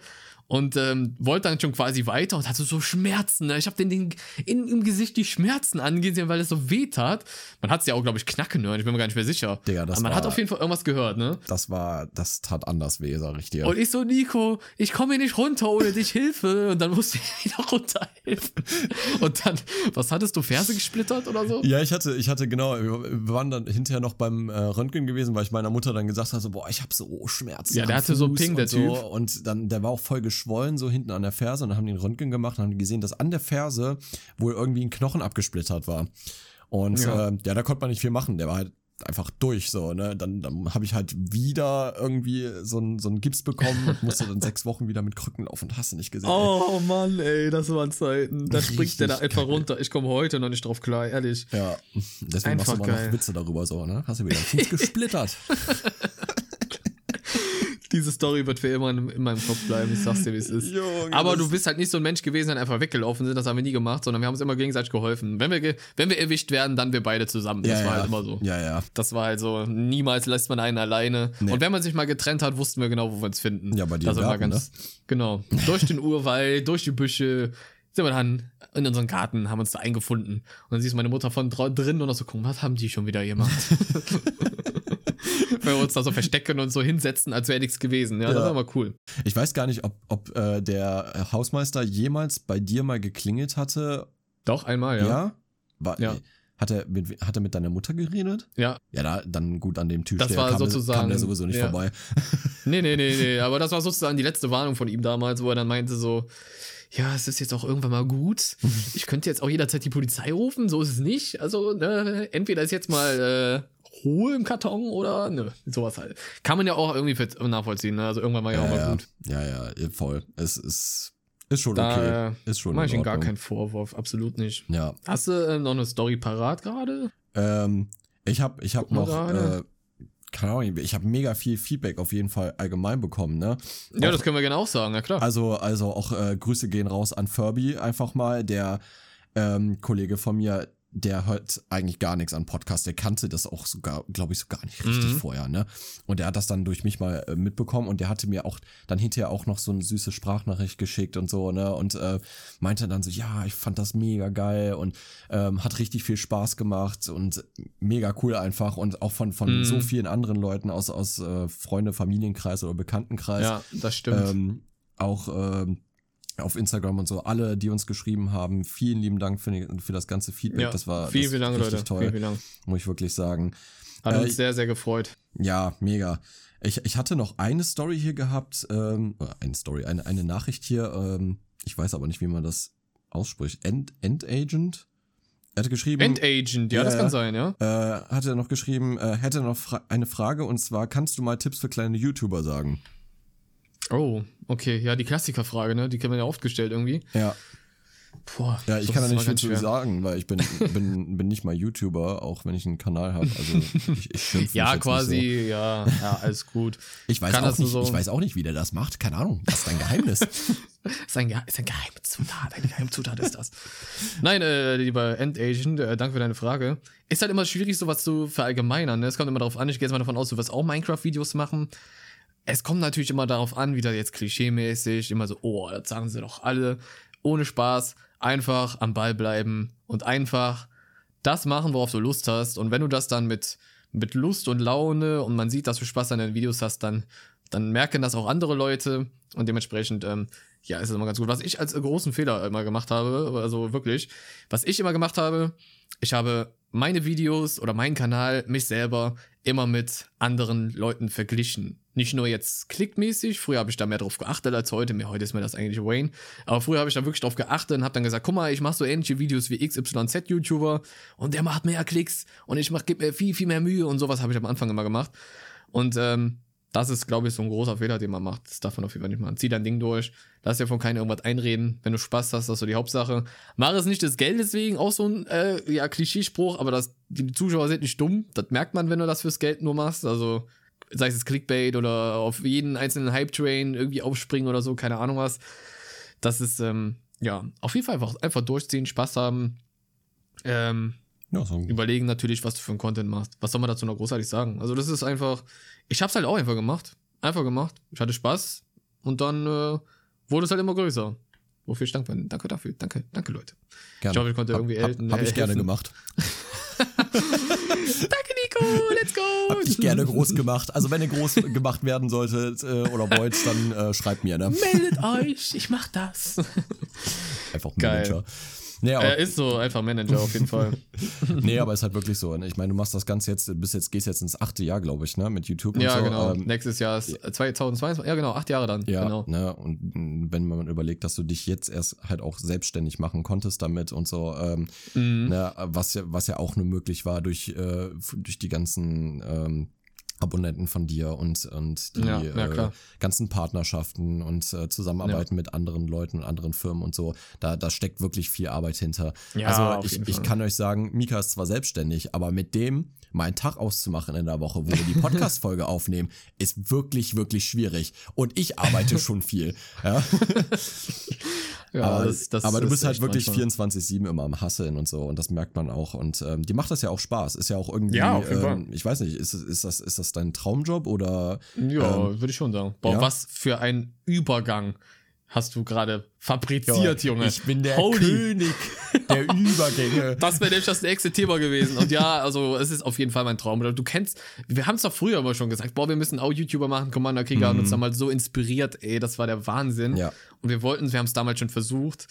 Und ähm, wollte dann schon quasi weiter und hatte so Schmerzen. Ne? Ich habe den Ding in, im Gesicht die Schmerzen angesehen, weil es so weh tat. Man hat es ja auch, glaube ich, knacken hören. Ich bin mir gar nicht mehr sicher. Digga, das Aber man war- hat auf jeden Fall irgendwas gehört, ne? Das war, das tat anders weh, sag ich dir. Und ich so, Nico, ich komme hier nicht runter ohne dich Hilfe. Und dann musste ich wieder runterhelfen. Und dann, was hattest du, Ferse gesplittert oder so? Ja, ich hatte, ich hatte genau, wir waren dann hinterher noch beim äh, Röntgen gewesen, weil ich meiner Mutter dann gesagt habe, so, boah, ich habe so Schmerzen. Ja, der hatte so Fuß Ping, der und so. Typ. Und dann, der war auch voll geschwollen, so hinten an der Ferse und dann haben die einen Röntgen gemacht und haben gesehen, dass an der Ferse wohl irgendwie ein Knochen abgesplittert war. Und Ja. äh, ja da konnte man nicht viel machen. Der war halt einfach durch, so, ne? Dann, dann habe ich halt wieder irgendwie so einen so einen Gips bekommen und musste dann sechs Wochen wieder mit Krücken laufen und hast du nicht gesehen. ey. Oh Mann, ey, das waren Zeiten. Da springt der da einfach geil. runter. Ich komme heute noch nicht drauf klar, ehrlich. Ja, deswegen machst du Einfach immer geil. noch Witze darüber so, ne? Hast du wieder Fuß gesplittert. Diese Story wird für immer in, in meinem Kopf bleiben, ich sag's dir, wie es ist. Junge, Aber du bist halt nicht so ein Mensch gewesen, der einfach weggelaufen sind, das haben wir nie gemacht, sondern wir haben uns immer gegenseitig geholfen. Wenn wir, ge- wenn wir erwischt werden, dann wir beide zusammen. Das ja, war ja. halt immer so. Ja, ja. Das war halt so, niemals lässt man einen alleine. Nee. Und wenn man sich mal getrennt hat, wussten wir genau, wo wir uns finden. Ja, bei dir das war Garten, ne? ganz, Genau. Durch den Urwald, durch die Büsche, sind wir dann in unseren Garten, haben uns da eingefunden. Und dann siehst du meine Mutter von dra- drin und auch so gucken, was haben die schon wieder gemacht? Wenn wir uns da so verstecken und so hinsetzen, als wäre nichts gewesen. Ja, das Ja. war immer cool. Ich weiß gar nicht, ob, ob äh, der Hausmeister jemals bei dir mal geklingelt hatte. Doch, einmal, Ja? ja. War, Ja. Hat, er mit, hat er mit deiner Mutter geredet? Ja. Ja, da, dann gut an dem Typ. Das der war kam, sozusagen- kam der sowieso nicht ja. vorbei. Nee, nee, nee, nee. Aber das war sozusagen die letzte Warnung von ihm damals, wo er dann meinte so, ja, es ist jetzt auch irgendwann mal gut. Ich könnte jetzt auch jederzeit die Polizei rufen, so ist es nicht. Also, ne, entweder ist jetzt mal Ruhe im Karton oder ne, sowas halt. Kann man ja auch irgendwie für- nachvollziehen, ne? Also irgendwann war ja, auch mal ja, gut. ja, ja, voll. Es ist, ist schon Da okay. Ist schon Mach ich ihm gar keinen Vorwurf, absolut nicht. Ja. Hast du äh, noch eine Story parat gerade? Ähm, ich habe ich hab noch, äh, keine Ahnung, ich habe mega viel Feedback auf jeden Fall allgemein bekommen, ne? Ja, Auch- das können wir gerne auch sagen, ja klar. Also, also auch äh, Grüße gehen raus an Furby einfach mal, der ähm, Kollege von mir, der hört eigentlich gar nichts an Podcast. Der kannte das auch sogar, glaube ich, so gar nicht richtig Mhm. vorher, ne? Und der hat das dann durch mich mal äh, mitbekommen und der hatte mir auch dann hinterher auch noch so eine süße Sprachnachricht geschickt und so, ne? Und äh, meinte dann so, ja, ich fand das mega geil und ähm, hat richtig viel Spaß gemacht und mega cool einfach und auch von, von Mhm. so vielen anderen Leuten aus, aus äh, Freunde, Familienkreis oder Bekanntenkreis. ja, das stimmt. Ähm, auch ähm, auf Instagram und so, alle, die uns geschrieben haben, vielen lieben Dank für, für das ganze Feedback. ja, das war vielen, das vielen Dank, richtig Leute. toll, Vielen, vielen Dank. muss ich wirklich sagen. Hat Äh, uns sehr, sehr gefreut. Ja, mega. Ich, ich hatte noch eine Story hier gehabt, ähm, eine Story, eine, eine Nachricht hier, ähm, ich weiß aber nicht, wie man das ausspricht. End, Endagent? Er hatte geschrieben. Endagent, ja, ja das kann sein, ja. Äh, hat er noch geschrieben, äh, hätte noch fra eine Frage und zwar: Kannst du mal Tipps für kleine YouTuber sagen? Oh, okay, ja, die Klassikerfrage, ne? Die kennen wir ja oft gestellt irgendwie. Ja. Boah, ja, ich kann da nicht viel zu sagen, weil ich bin, bin, bin nicht mal YouTuber, auch wenn ich einen Kanal habe. Also ich, ich Ja, quasi, so. ja, ja, alles gut. Ich weiß, auch nicht, so ich weiß auch nicht, wie der das macht. Keine Ahnung. Das ist dein Geheimnis. ist, ein, ist ein Geheimzutat. Eine Geheimzutat ist das. Nein, äh, lieber Endagent, äh, danke für deine Frage. Ist halt immer schwierig, sowas zu verallgemeinern. Ne? Es kommt immer darauf an, ich gehe jetzt mal davon aus, du wirst auch Minecraft-Videos machen. Es kommt natürlich immer darauf an, wieder jetzt klischeemäßig, immer so, oh, das sagen sie doch alle ohne Spaß, einfach am Ball bleiben und einfach das machen, worauf du Lust hast. Und wenn du das dann mit, mit Lust und Laune und man sieht, dass du Spaß an den Videos hast, dann, dann merken das auch andere Leute und dementsprechend, ähm, ja, ist es immer ganz gut. Was ich als großen Fehler immer gemacht habe, also wirklich, was ich immer gemacht habe, ich habe meine Videos oder meinen Kanal, mich selber, immer mit anderen Leuten verglichen. Nicht nur jetzt klickmäßig, früher habe ich da mehr drauf geachtet als heute, mehr heute ist mir das eigentlich Wayne, aber früher habe ich da wirklich drauf geachtet und habe dann gesagt, guck mal, ich mache so ähnliche Videos wie XYZ-YouTuber und der macht mehr Klicks und ich gib mir viel, viel mehr Mühe und sowas habe ich am Anfang immer gemacht. Und ähm, das ist, glaube ich, so ein großer Fehler, den man macht. Das darf man auf jeden Fall nicht machen. Zieh dein Ding durch. Lass dir von keinem irgendwas einreden. Wenn du Spaß hast, das ist so die Hauptsache. Mach es nicht des Geldes wegen, auch so ein äh, ja, Klischeespruch, aber das, die Zuschauer sind nicht dumm. Das merkt man, wenn du das fürs Geld nur machst. Also, sei es Clickbait oder auf jeden einzelnen Hype-Train irgendwie aufspringen oder so, keine Ahnung was. Das ist, ähm, ja, auf jeden Fall einfach, einfach durchziehen, Spaß haben. Ähm, ja, so. Überlegen natürlich, was du für ein Content machst. Was soll man dazu noch großartig sagen? Also, das ist einfach. Ich hab's halt auch einfach gemacht. Einfach gemacht. Ich hatte Spaß. Und dann äh, wurde es halt immer größer. Wofür ich dankbar bin. Danke dafür. Danke, danke, Leute. Gerne. Ich hoffe, ich konnte irgendwie hab, Elten. Hab, hab ich gerne gemacht. danke. Let's go. Hab ich gerne groß gemacht. Also, wenn ihr groß gemacht werden solltet äh, oder wollt, dann äh, schreibt mir, ne? Meldet euch. Ich mach das. Einfach Manager. Geil. Nee, er ist so einfach Manager auf jeden Fall. nee, aber ist halt wirklich so. Ne? Ich meine, du machst das Ganze jetzt, bis jetzt gehst jetzt ins achte Jahr, glaube ich, ne? Mit YouTube und ja, so. genau. Ähm, Nächstes Jahr ist 2022, ja genau, acht Jahre dann. Ja, genau. ne? Und wenn man überlegt, dass du dich jetzt erst halt auch selbstständig machen konntest damit und so, ähm, mhm. ne? was ja, was ja auch nur möglich war durch, äh, durch die ganzen ähm, Abonnenten von dir und, und die ja, ja, äh, ganzen Partnerschaften und äh, Zusammenarbeiten ja. mit anderen Leuten und anderen Firmen und so. Da, da steckt wirklich viel Arbeit hinter. also ich, ich kann euch sagen, Mika ist zwar selbstständig, aber mit dem mal einen Tag auszumachen in der Woche, wo wir die Podcast-Folge aufnehmen, ist wirklich, wirklich schwierig. Und ich arbeite schon viel. Ja. ja aber, das, das aber du bist halt wirklich 24-7 immer am Hasseln und so. Und das merkt man auch. Und ähm, dir macht das ja auch Spaß. Ist ja auch irgendwie, ja, ähm, ich weiß nicht, ist, ist, das, ist das dein Traumjob oder? Ja, ähm, würde ich schon sagen. Boah, ja? was für ein Übergang hast du gerade fabriziert, Junge. Ich bin der Holy. König der Übergänge. Das wäre nämlich das nächste Thema gewesen. Und ja, also es ist auf jeden Fall mein Traum. Du kennst, wir haben es doch früher immer schon gesagt, boah, wir müssen auch YouTuber machen. Commander Krieger mhm. hat uns damals so inspiriert, ey, das war der Wahnsinn. Ja. Und wir wollten, wir haben es damals schon versucht.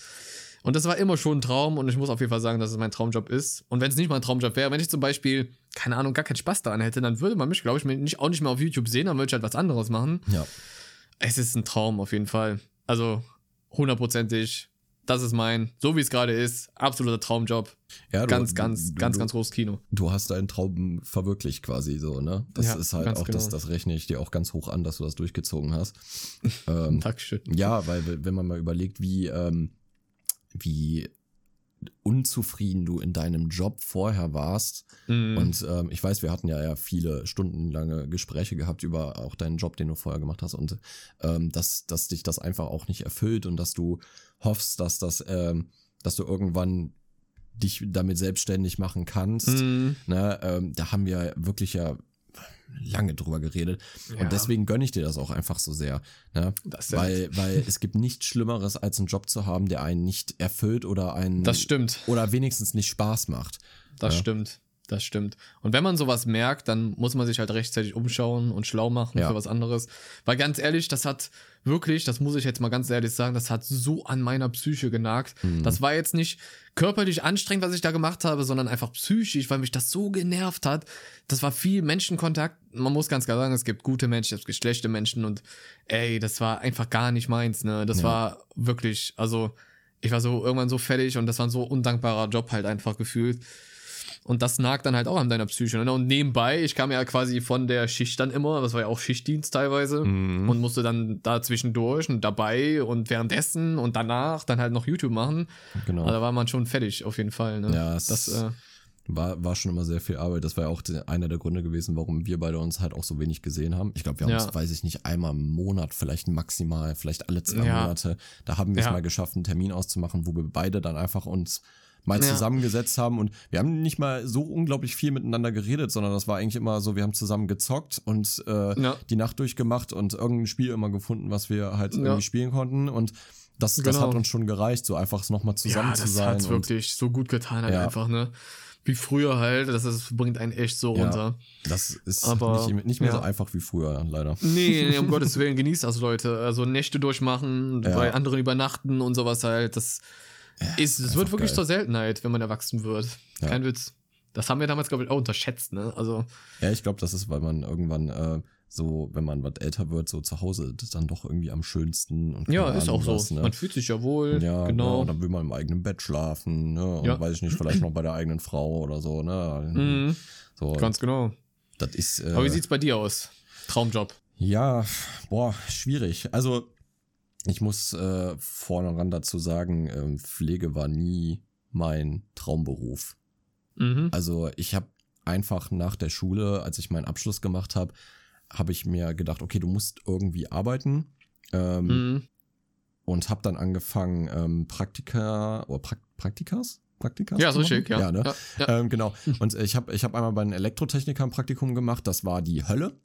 Und das war immer schon ein Traum und ich muss auf jeden Fall sagen, dass es mein Traumjob ist. Und wenn es nicht mein Traumjob wäre, wenn ich zum Beispiel, keine Ahnung, gar keinen Spaß daran hätte, dann würde man mich, glaube ich, nicht, auch nicht mehr auf YouTube sehen, dann würde ich halt was anderes machen. Ja. Es ist ein Traum auf jeden Fall. Also hundertprozentig, das ist mein, so wie es gerade ist, absoluter Traumjob. Ja, du, ganz, ganz, du, ganz, du, ganz großes Kino. Du hast deinen Traum verwirklicht quasi so, ne? Das ja, ist halt auch, genau. das, das rechne ich dir auch ganz hoch an, dass du das durchgezogen hast. ähm, Dankeschön. Ja, weil wenn man mal überlegt, wie, ähm, wie unzufrieden du in deinem Job vorher warst. Mhm. Und ähm, ich weiß, wir hatten ja, ja viele stundenlange Gespräche gehabt über auch deinen Job, den du vorher gemacht hast und ähm, dass, dass dich das einfach auch nicht erfüllt und dass du hoffst, dass das, ähm, dass du irgendwann dich damit selbstständig machen kannst. Mhm. Ne, ähm, da haben wir wirklich ja lange drüber geredet. Ja. Und deswegen gönne ich dir das auch einfach so sehr. Ne? weil, weil es gibt nichts Schlimmeres, als einen Job zu haben, der einen nicht erfüllt oder einen. Das stimmt. Oder wenigstens nicht Spaß macht. Das ja. stimmt. Das stimmt. Und wenn man sowas merkt, dann muss man sich halt rechtzeitig umschauen und schlau machen ja. für was anderes. Weil ganz ehrlich, das hat wirklich, das muss ich jetzt mal ganz ehrlich sagen, das hat so an meiner Psyche genagt. Mhm. Das war jetzt nicht körperlich anstrengend, was ich da gemacht habe, sondern einfach psychisch, weil mich das so genervt hat. Das war viel Menschenkontakt. Man muss ganz klar sagen, es gibt gute Menschen, es gibt schlechte Menschen und ey, das war einfach gar nicht meins, ne? Das ja. war wirklich, also ich war so irgendwann so fertig und das war ein so undankbarer Job halt einfach gefühlt. Und das nagt dann halt auch an deiner Psyche. Ne? Und nebenbei, ich kam ja quasi von der Schicht dann immer, das war ja auch Schichtdienst teilweise, mhm. und musste dann da zwischendurch und dabei und währenddessen und danach dann halt noch YouTube machen. Genau. Also da war man schon fertig, auf jeden Fall. Ne? Ja, das äh, war, war schon immer sehr viel Arbeit. Das war ja auch einer der Gründe gewesen, warum wir beide uns halt auch so wenig gesehen haben. Ich glaube, wir haben ja. uns, weiß ich nicht, einmal im Monat, vielleicht maximal, vielleicht alle zwei ja. Monate. Da haben wir es ja. mal geschafft, einen Termin auszumachen, wo wir beide dann einfach uns mal ja. zusammengesetzt haben und wir haben nicht mal so unglaublich viel miteinander geredet, sondern das war eigentlich immer so, wir haben zusammen gezockt und äh, ja. die Nacht durchgemacht und irgendein Spiel immer gefunden, was wir halt ja. irgendwie spielen konnten und das, genau. das hat uns schon gereicht, so einfach nochmal zusammen zu sein. Das hat wirklich so gut getan halt einfach, ne? Wie früher halt, das, das bringt einen echt so runter. Das ist Aber, nicht, nicht mehr so einfach wie früher, leider. Nee, nee um Gottes Willen, genießt das, Leute. Also Nächte durchmachen, bei anderen übernachten und sowas halt, das ja, ist, es wird wirklich geil. zur Seltenheit, wenn man erwachsen wird. Ja. Kein Witz. Das haben wir damals, glaube ich, auch unterschätzt, ne? Also. Ja, ich glaube, das ist, weil man irgendwann äh, so, wenn man was älter wird, so zu Hause dann doch irgendwie am schönsten. Und ja, ist auch was, so. Ne? Man fühlt sich ja wohl. Ja, genau. Ja, dann will man im eigenen Bett schlafen, ne? Und ja. weiß ich nicht, vielleicht noch bei der eigenen Frau oder so, ne? Mhm. So, Ganz genau. Das ist. Äh, Aber wie sieht's bei dir aus? Traumjob. Ja, boah, schwierig. Also ich muss äh, vorne ran dazu sagen, äh, Pflege war nie mein Traumberuf. Mhm. Also ich habe einfach nach der Schule, als ich meinen Abschluss gemacht habe, habe ich mir gedacht, okay, du musst irgendwie arbeiten. Ähm, mhm. Und habe dann angefangen, ähm, Praktika oder pra Praktikas? Praktikas? Ja, so schick, ja. ja, ne? ja, ja. Ähm, genau. Und ich habe ich hab einmal bei einem Elektrotechniker ein Praktikum gemacht, das war die Hölle.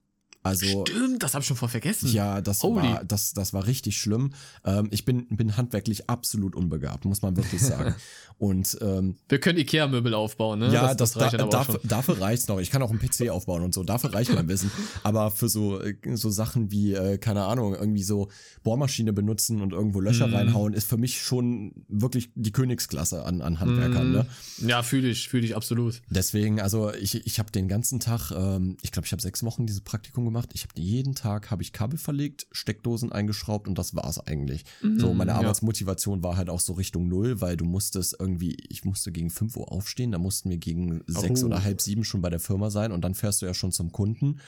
Also, Stimmt, das habe ich schon voll vergessen. Ja, das war das das war richtig schlimm. Ähm, ich bin bin handwerklich absolut unbegabt, muss man wirklich sagen. und ähm, wir können Ikea Möbel aufbauen, ne? Ja, das, das, reicht da, dafür, dafür reicht's noch. Ich kann auch einen PC aufbauen und so, dafür reicht mein Wissen. Aber für so äh, so Sachen wie äh, keine Ahnung, irgendwie so Bohrmaschine benutzen und irgendwo Löcher mm. reinhauen ist für mich schon wirklich die Königsklasse an an Handwerkern, mm. ne? Ja, fühle ich, fühle ich absolut. Deswegen, also ich ich habe den ganzen Tag, ähm, ich glaube, ich habe sechs Wochen dieses Praktikum gemacht gemacht. Ich habe jeden Tag habe ich Kabel verlegt, Steckdosen eingeschraubt und das war's eigentlich. Mhm, so meine Arbeitsmotivation ja. war halt auch so Richtung null, weil du musstest irgendwie, ich musste gegen 5 Uhr aufstehen, da mussten wir gegen sechs oh. oder halb sieben schon bei der Firma sein und dann fährst du ja schon zum Kunden.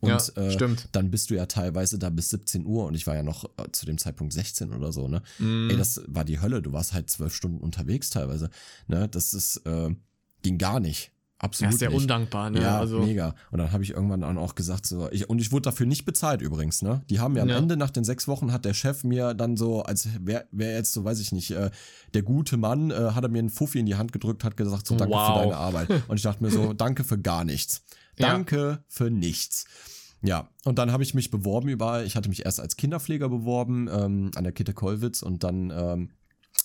Und ja, äh, stimmt. dann bist du ja teilweise da bis 17 Uhr und ich war ja noch äh, zu dem Zeitpunkt 16 oder so, ne? Mm. Ey, das war die Hölle. Du warst halt zwölf Stunden unterwegs teilweise. Ne? Das ist, äh, ging gar nicht. Absolut. Ja, ist ja undankbar, ne? Ja, also. mega. Und dann habe ich irgendwann dann auch gesagt, so, ich, und ich wurde dafür nicht bezahlt übrigens, ne? Die haben mir am ja. Ende nach den sechs Wochen hat der Chef mir dann so, als wäre wär jetzt so, weiß ich nicht, äh, der gute Mann, äh, hat er mir einen Fuffi in die Hand gedrückt, hat gesagt, so danke wow. für deine Arbeit. Und ich dachte mir so, danke für gar nichts. Danke ja. für nichts. Ja, und dann habe ich mich beworben überall. Ich hatte mich erst als Kinderpfleger beworben ähm, an der Kitte Kollwitz und dann ähm,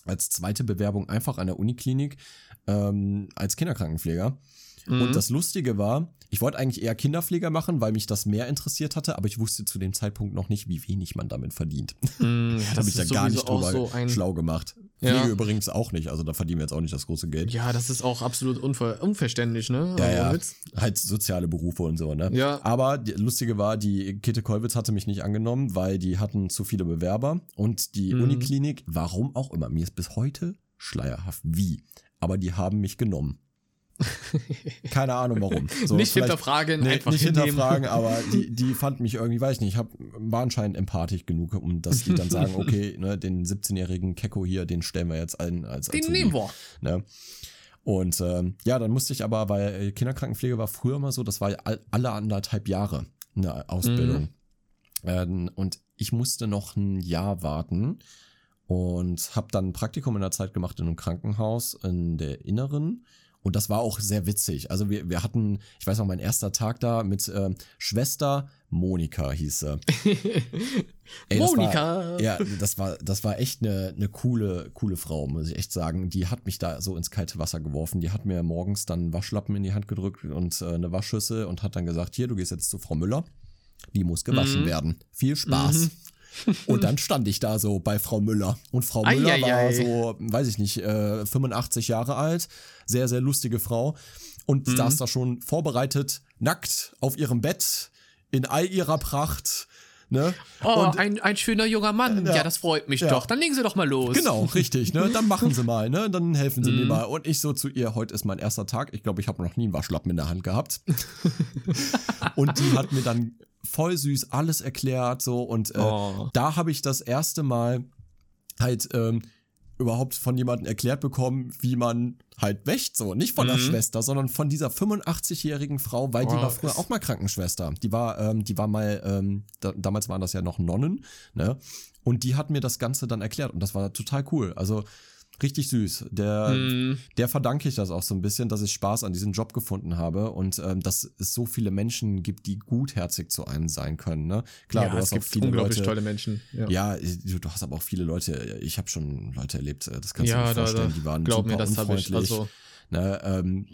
als zweite Bewerbung einfach an der Uniklinik ähm, als Kinderkrankenpfleger. Mhm. Und das Lustige war, ich wollte eigentlich eher Kinderpfleger machen, weil mich das mehr interessiert hatte, aber ich wusste zu dem Zeitpunkt noch nicht, wie wenig man damit verdient. Mm, ja, da habe ich da gar nicht drüber so schlau gemacht. Pflege ja. übrigens auch nicht, also da verdienen wir jetzt auch nicht das große Geld. Ja, das ist auch absolut unver unverständlich, ne? Ja, ja. Halt soziale Berufe und so, ne? Ja. Aber die, Lustige war, die Kette Kollwitz hatte mich nicht angenommen, weil die hatten zu viele Bewerber und die mhm. Uniklinik, warum auch immer, mir ist bis heute schleierhaft wie, aber die haben mich genommen. Keine Ahnung warum. So, nicht hinterfragen, nee, einfach Nicht hinnehmen. hinterfragen, aber die, die fand mich irgendwie, weiß nicht, ich hab, war anscheinend empathisch genug, um dass die dann sagen, okay, ne, den 17-jährigen Kecko hier, den stellen wir jetzt ein als Den nehmen wir. Ne? Und ähm, ja, dann musste ich aber, weil Kinderkrankenpflege war früher mal so, das war alle anderthalb Jahre eine Ausbildung. Mhm. Ähm, und ich musste noch ein Jahr warten und habe dann ein Praktikum in der Zeit gemacht in einem Krankenhaus in der Inneren und das war auch sehr witzig. Also wir, wir hatten, ich weiß noch, mein erster Tag da mit äh, Schwester Monika hieß sie. Ey, Monika! War, ja, das war, das war echt eine, eine coole, coole Frau, muss ich echt sagen. Die hat mich da so ins kalte Wasser geworfen. Die hat mir morgens dann Waschlappen in die Hand gedrückt und äh, eine Waschschüssel und hat dann gesagt, hier, du gehst jetzt zu Frau Müller. Die muss gewaschen mhm. werden. Viel Spaß. Mhm. Und dann stand ich da so bei Frau Müller. Und Frau Müller ei, war so, weiß ich nicht, äh, 85 Jahre alt. Sehr, sehr lustige Frau. Und mhm. saß da schon vorbereitet, nackt auf ihrem Bett, in all ihrer Pracht Ne? Oh, und, ein, ein schöner junger Mann. Ja, ja das freut mich ja. doch. Dann legen Sie doch mal los. Genau, richtig. Ne? Dann machen Sie mal. Ne? Dann helfen Sie mir mhm. mal. Und ich so zu ihr, heute ist mein erster Tag. Ich glaube, ich habe noch nie einen Waschlappen in der Hand gehabt. und die hat mir dann voll süß alles erklärt so und äh, oh. da habe ich das erste Mal halt ähm, überhaupt von jemandem erklärt bekommen, wie man halt wächt, so. Nicht von mhm. der Schwester, sondern von dieser 85-jährigen Frau, weil oh, die war früher auch mal Krankenschwester. Die war, ähm, die war mal, ähm, da, damals waren das ja noch Nonnen, ne? Und die hat mir das Ganze dann erklärt und das war total cool. Also, richtig süß. Der, mm. der verdanke ich das auch so ein bisschen, dass ich Spaß an diesem Job gefunden habe und ähm, dass es so viele Menschen gibt, die gutherzig zu einem sein können. Ne? Klar, ja, du hast auch viele unglaublich Leute, tolle Menschen. Ja. ja, du, du, hast aber auch viele Leute. Ich habe schon Leute erlebt. äh, Das kannst ja, du dir vorstellen. Da, die waren glaub super mir, das unfreundlich. Ich, also, ne, ähm,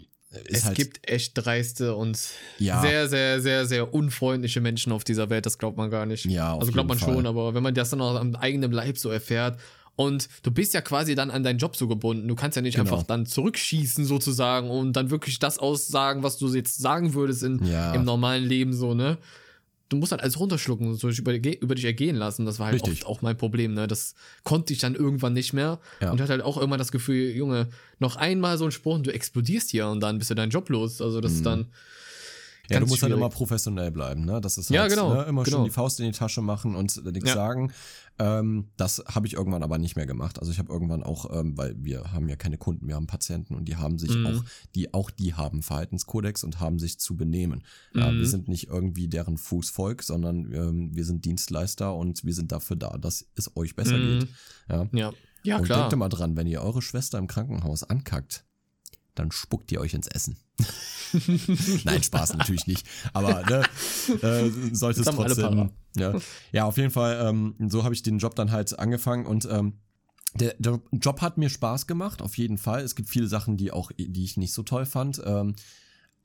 es halt, gibt echt dreiste und ja. sehr, sehr, sehr, sehr unfreundliche Menschen auf dieser Welt. Das glaubt man gar nicht. Ja, also glaubt man Fall. schon, aber wenn man das dann auch am eigenen Leib so erfährt und du bist ja quasi dann an deinen Job so gebunden. Du kannst ja nicht genau. einfach dann zurückschießen sozusagen und dann wirklich das aussagen, was du jetzt sagen würdest in, ja. im normalen Leben so, ne? Du musst halt alles runterschlucken, so über, über dich ergehen lassen. Das war halt oft auch mein Problem, ne? Das konnte ich dann irgendwann nicht mehr. Ja. Und hatte halt auch irgendwann das Gefühl, Junge, noch einmal so ein Spruch und du explodierst hier und dann bist du deinen Job los. Also das mhm. ist dann. Ja, du musst halt schwierig. immer professionell bleiben, ne? Das ist halt, ja, genau, ne? immer genau. schon die Faust in die Tasche machen und nichts ja. sagen. Ähm, das habe ich irgendwann aber nicht mehr gemacht. Also ich habe irgendwann auch, ähm, weil wir haben ja keine Kunden, wir haben Patienten und die haben sich mhm. auch, die auch die haben Verhaltenskodex und haben sich zu benehmen. Mhm. Ja, wir sind nicht irgendwie deren Fußvolk, sondern ähm, wir sind Dienstleister und wir sind dafür da, dass es euch besser mhm. geht. Ja, ja. ja und klar. denkt mal dran, wenn ihr eure Schwester im Krankenhaus ankackt, dann spuckt ihr euch ins Essen. Nein, Spaß natürlich nicht. Aber ne, äh, sollte es trotzdem. Ja. ja, auf jeden Fall. Ähm, so habe ich den Job dann halt angefangen und ähm, der, der, Job hat mir Spaß gemacht, auf jeden Fall. Es gibt viele Sachen, die auch, die ich nicht so toll fand. Ähm,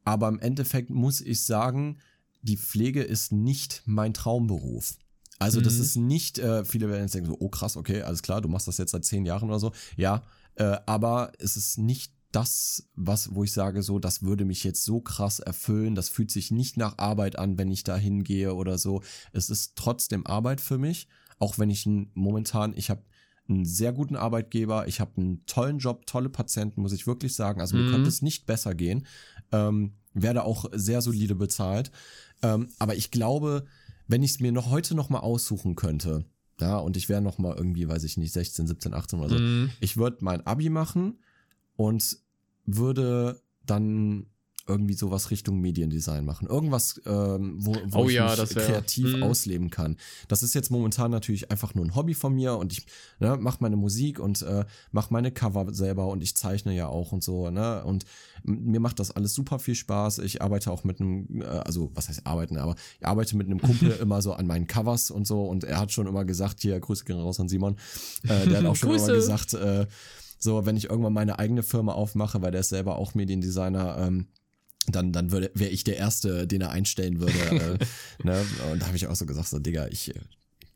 aber im Endeffekt muss ich sagen, die Pflege ist nicht mein Traumberuf. Also das mhm. ist nicht, äh, viele werden jetzt denken so, oh krass, okay, alles klar, du machst das jetzt seit zehn Jahren oder so. Ja, äh, aber es ist nicht das, was, wo ich sage, so, das würde mich jetzt so krass erfüllen, das fühlt sich nicht nach Arbeit an, wenn ich da hingehe oder so. Es ist trotzdem Arbeit für mich, auch wenn ich momentan, ich habe einen sehr guten Arbeitgeber, ich habe einen tollen Job, tolle Patienten, muss ich wirklich sagen. Also mir mhm. könnte es nicht besser gehen. Ähm, werde auch sehr solide bezahlt. Ähm, aber ich glaube, wenn ich es mir noch heute noch mal aussuchen könnte, ja, und ich wäre noch mal irgendwie, weiß ich nicht, 16, 17, 18 oder so, mhm. ich würde mein Abi machen und würde dann irgendwie sowas Richtung Mediendesign machen. Irgendwas, ähm, wo, wo oh ich ja, mich kreativ hm. ausleben kann. Das ist jetzt momentan natürlich einfach nur ein Hobby von mir und ich ne, mache meine Musik und äh, mache meine Cover selber und ich zeichne ja auch und so. Ne? Und mir macht das alles super viel Spaß. Ich arbeite auch mit einem, äh, also was heißt arbeiten, aber ich arbeite mit einem Kumpel immer so an meinen Covers und so und er hat schon immer gesagt, hier, Grüße gehen raus an Simon, äh, der hat auch schon immer gesagt, äh, so, wenn ich irgendwann meine eigene Firma aufmache, weil der ist selber auch Mediendesigner, ähm, dann, dann wäre ich der Erste, den er einstellen würde. äh, ne? Und da habe ich auch so gesagt, so, Digga, ich äh,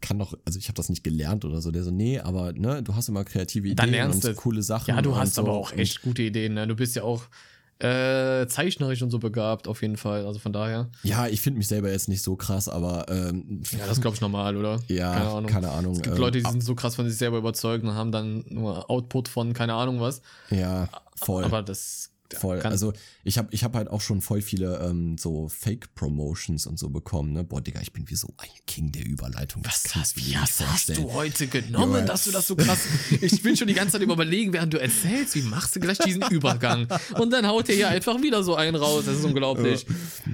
kann doch, also ich habe das nicht gelernt oder so. Der so, nee, aber ne, du hast immer kreative Ideen dann lernst und coole Sachen. Ja, du hast so. aber auch echt gute Ideen. Ne? Du bist ja auch äh, zeichnerisch und so begabt, auf jeden Fall. Also von daher. Ja, ich finde mich selber jetzt nicht so krass, aber. Ähm, ja, das glaube ich normal, oder? Ja, keine Ahnung. Keine Ahnung. Es gibt ähm, Leute, die sind so krass von sich selber überzeugt und haben dann nur Output von keine Ahnung was. Ja, voll. Aber das Voll. Also ich habe ich hab halt auch schon voll viele ähm, so Fake-Promotions und so bekommen. Ne? Boah, Digga, ich bin wie so ein King der Überleitung. Was hast, wie hast, du heute genommen, Junge. dass du das so krass... ich bin schon die ganze Zeit überlegen, während du erzählst, wie machst du gleich diesen Übergang? Und dann haut er hier einfach wieder so einen raus. Das ist unglaublich.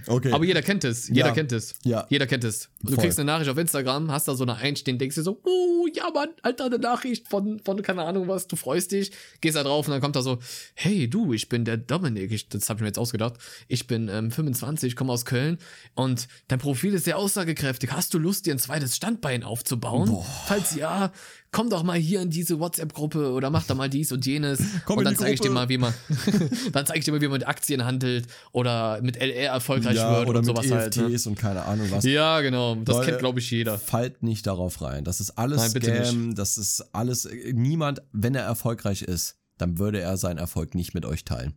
Okay. Aber jeder kennt es. Jeder ja. kennt es. Ja. Jeder kennt es. Du voll. kriegst eine Nachricht auf Instagram, hast da so eine Einstehen, denkst dir so, uh, ja Mann, Alter, eine Nachricht von, von keine Ahnung was, du freust dich, gehst da drauf und dann kommt da so, hey du, ich bin der Dominik, ich, das habe ich mir jetzt ausgedacht. Ich bin ähm, 25, komme aus Köln und dein Profil ist sehr aussagekräftig. Hast du Lust, dir ein zweites Standbein aufzubauen? Boah. Falls ja, komm doch mal hier in diese WhatsApp-Gruppe oder mach da mal dies und jenes. Komm und dann zeige ich dir mal, wie man, dann zeige ich dir mal, wie man mit Aktien handelt oder mit LR erfolgreich ja, wird oder und mit sowas EFTs halt. Ne? und keine Ahnung was. Ja, genau. Das Leute, kennt, glaube ich, jeder. Fallt nicht darauf rein. Das ist alles Nein, Scam. Das ist alles, niemand, wenn er erfolgreich ist, dann würde er seinen Erfolg nicht mit euch teilen.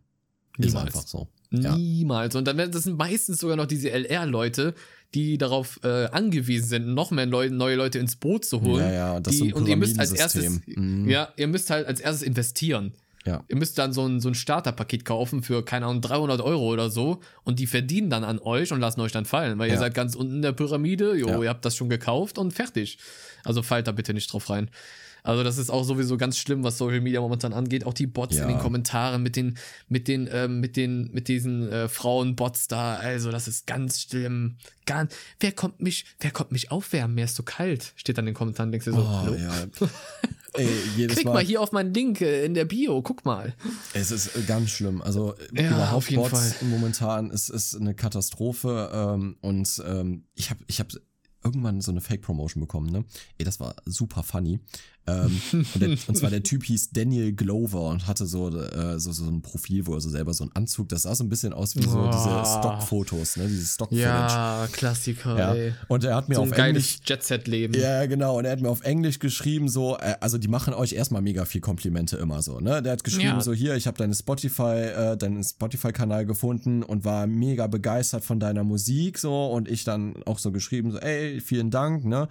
Niemals. Ist einfach so. Niemals. Und dann das sind meistens sogar noch diese LR-Leute, die darauf äh, angewiesen sind, noch mehr Leute, neue Leute ins Boot zu holen. Ja, ja, das die, und ihr müsst als erstes, mhm. ja, ihr müsst halt als erstes investieren. Ja. Ihr müsst dann so ein, so ein Starterpaket kaufen für, keine Ahnung, 300 Euro oder so und die verdienen dann an euch und lassen euch dann fallen, weil ja. ihr seid ganz unten in der Pyramide, jo, ja. ihr habt das schon gekauft und fertig. Also fallt da bitte nicht drauf rein. Also das ist auch sowieso ganz schlimm, was Social Media momentan angeht. Auch die Bots ja. in den Kommentaren mit den, mit den, ähm, mit den, mit diesen äh, Frauenbots da. Also das ist ganz schlimm. Ganz, wer kommt mich, wer kommt mich aufwärmen? Mir ist so kalt. Steht dann in den Kommentaren, denkst du so, oh, ja. Ey, jedes Klick mal. mal hier auf meinen Link äh, in der Bio, guck mal. Es ist äh, ganz schlimm. Also ja, überhaupt Bots momentan ist, ist eine Katastrophe. Ähm, und ähm, ich habe ich hab irgendwann so eine Fake-Promotion bekommen, ne? Ey, das war super funny. Ähm, und, der, und, zwar der Typ hieß Daniel Glover und hatte so, äh, so, so ein Profil, wo er so selber so einen Anzug, das sah so ein bisschen aus wie so oh. diese Stockfotos, ne? Diese stock -Footage. Ja, Klassiker, ja. Ey. Und er hat mir so auf Englisch. Jet-Set-Leben. Ja, genau. Und er hat mir auf Englisch geschrieben, so, äh, also die machen euch erstmal mega viel Komplimente immer so, ne? Der hat geschrieben, ja. so, hier, ich habe deine Spotify, äh, deinen Spotify-Kanal gefunden und war mega begeistert von deiner Musik, so, und ich dann auch so geschrieben, so, ey, vielen Dank, ne?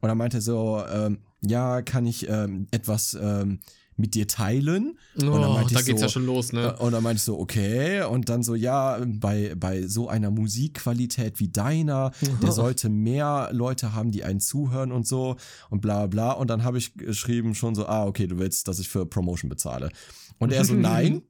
Und er meinte so, ähm, ja, kann ich ähm, etwas ähm, mit dir teilen? Oh, und dann meinte da geht's so, ja schon los, ne? Und dann meinte ich so, okay. Und dann so, ja, bei, bei so einer Musikqualität wie deiner, der sollte mehr Leute haben, die einen zuhören und so und bla bla. Und dann habe ich geschrieben schon so, ah, okay, du willst, dass ich für Promotion bezahle. Und er so, nein,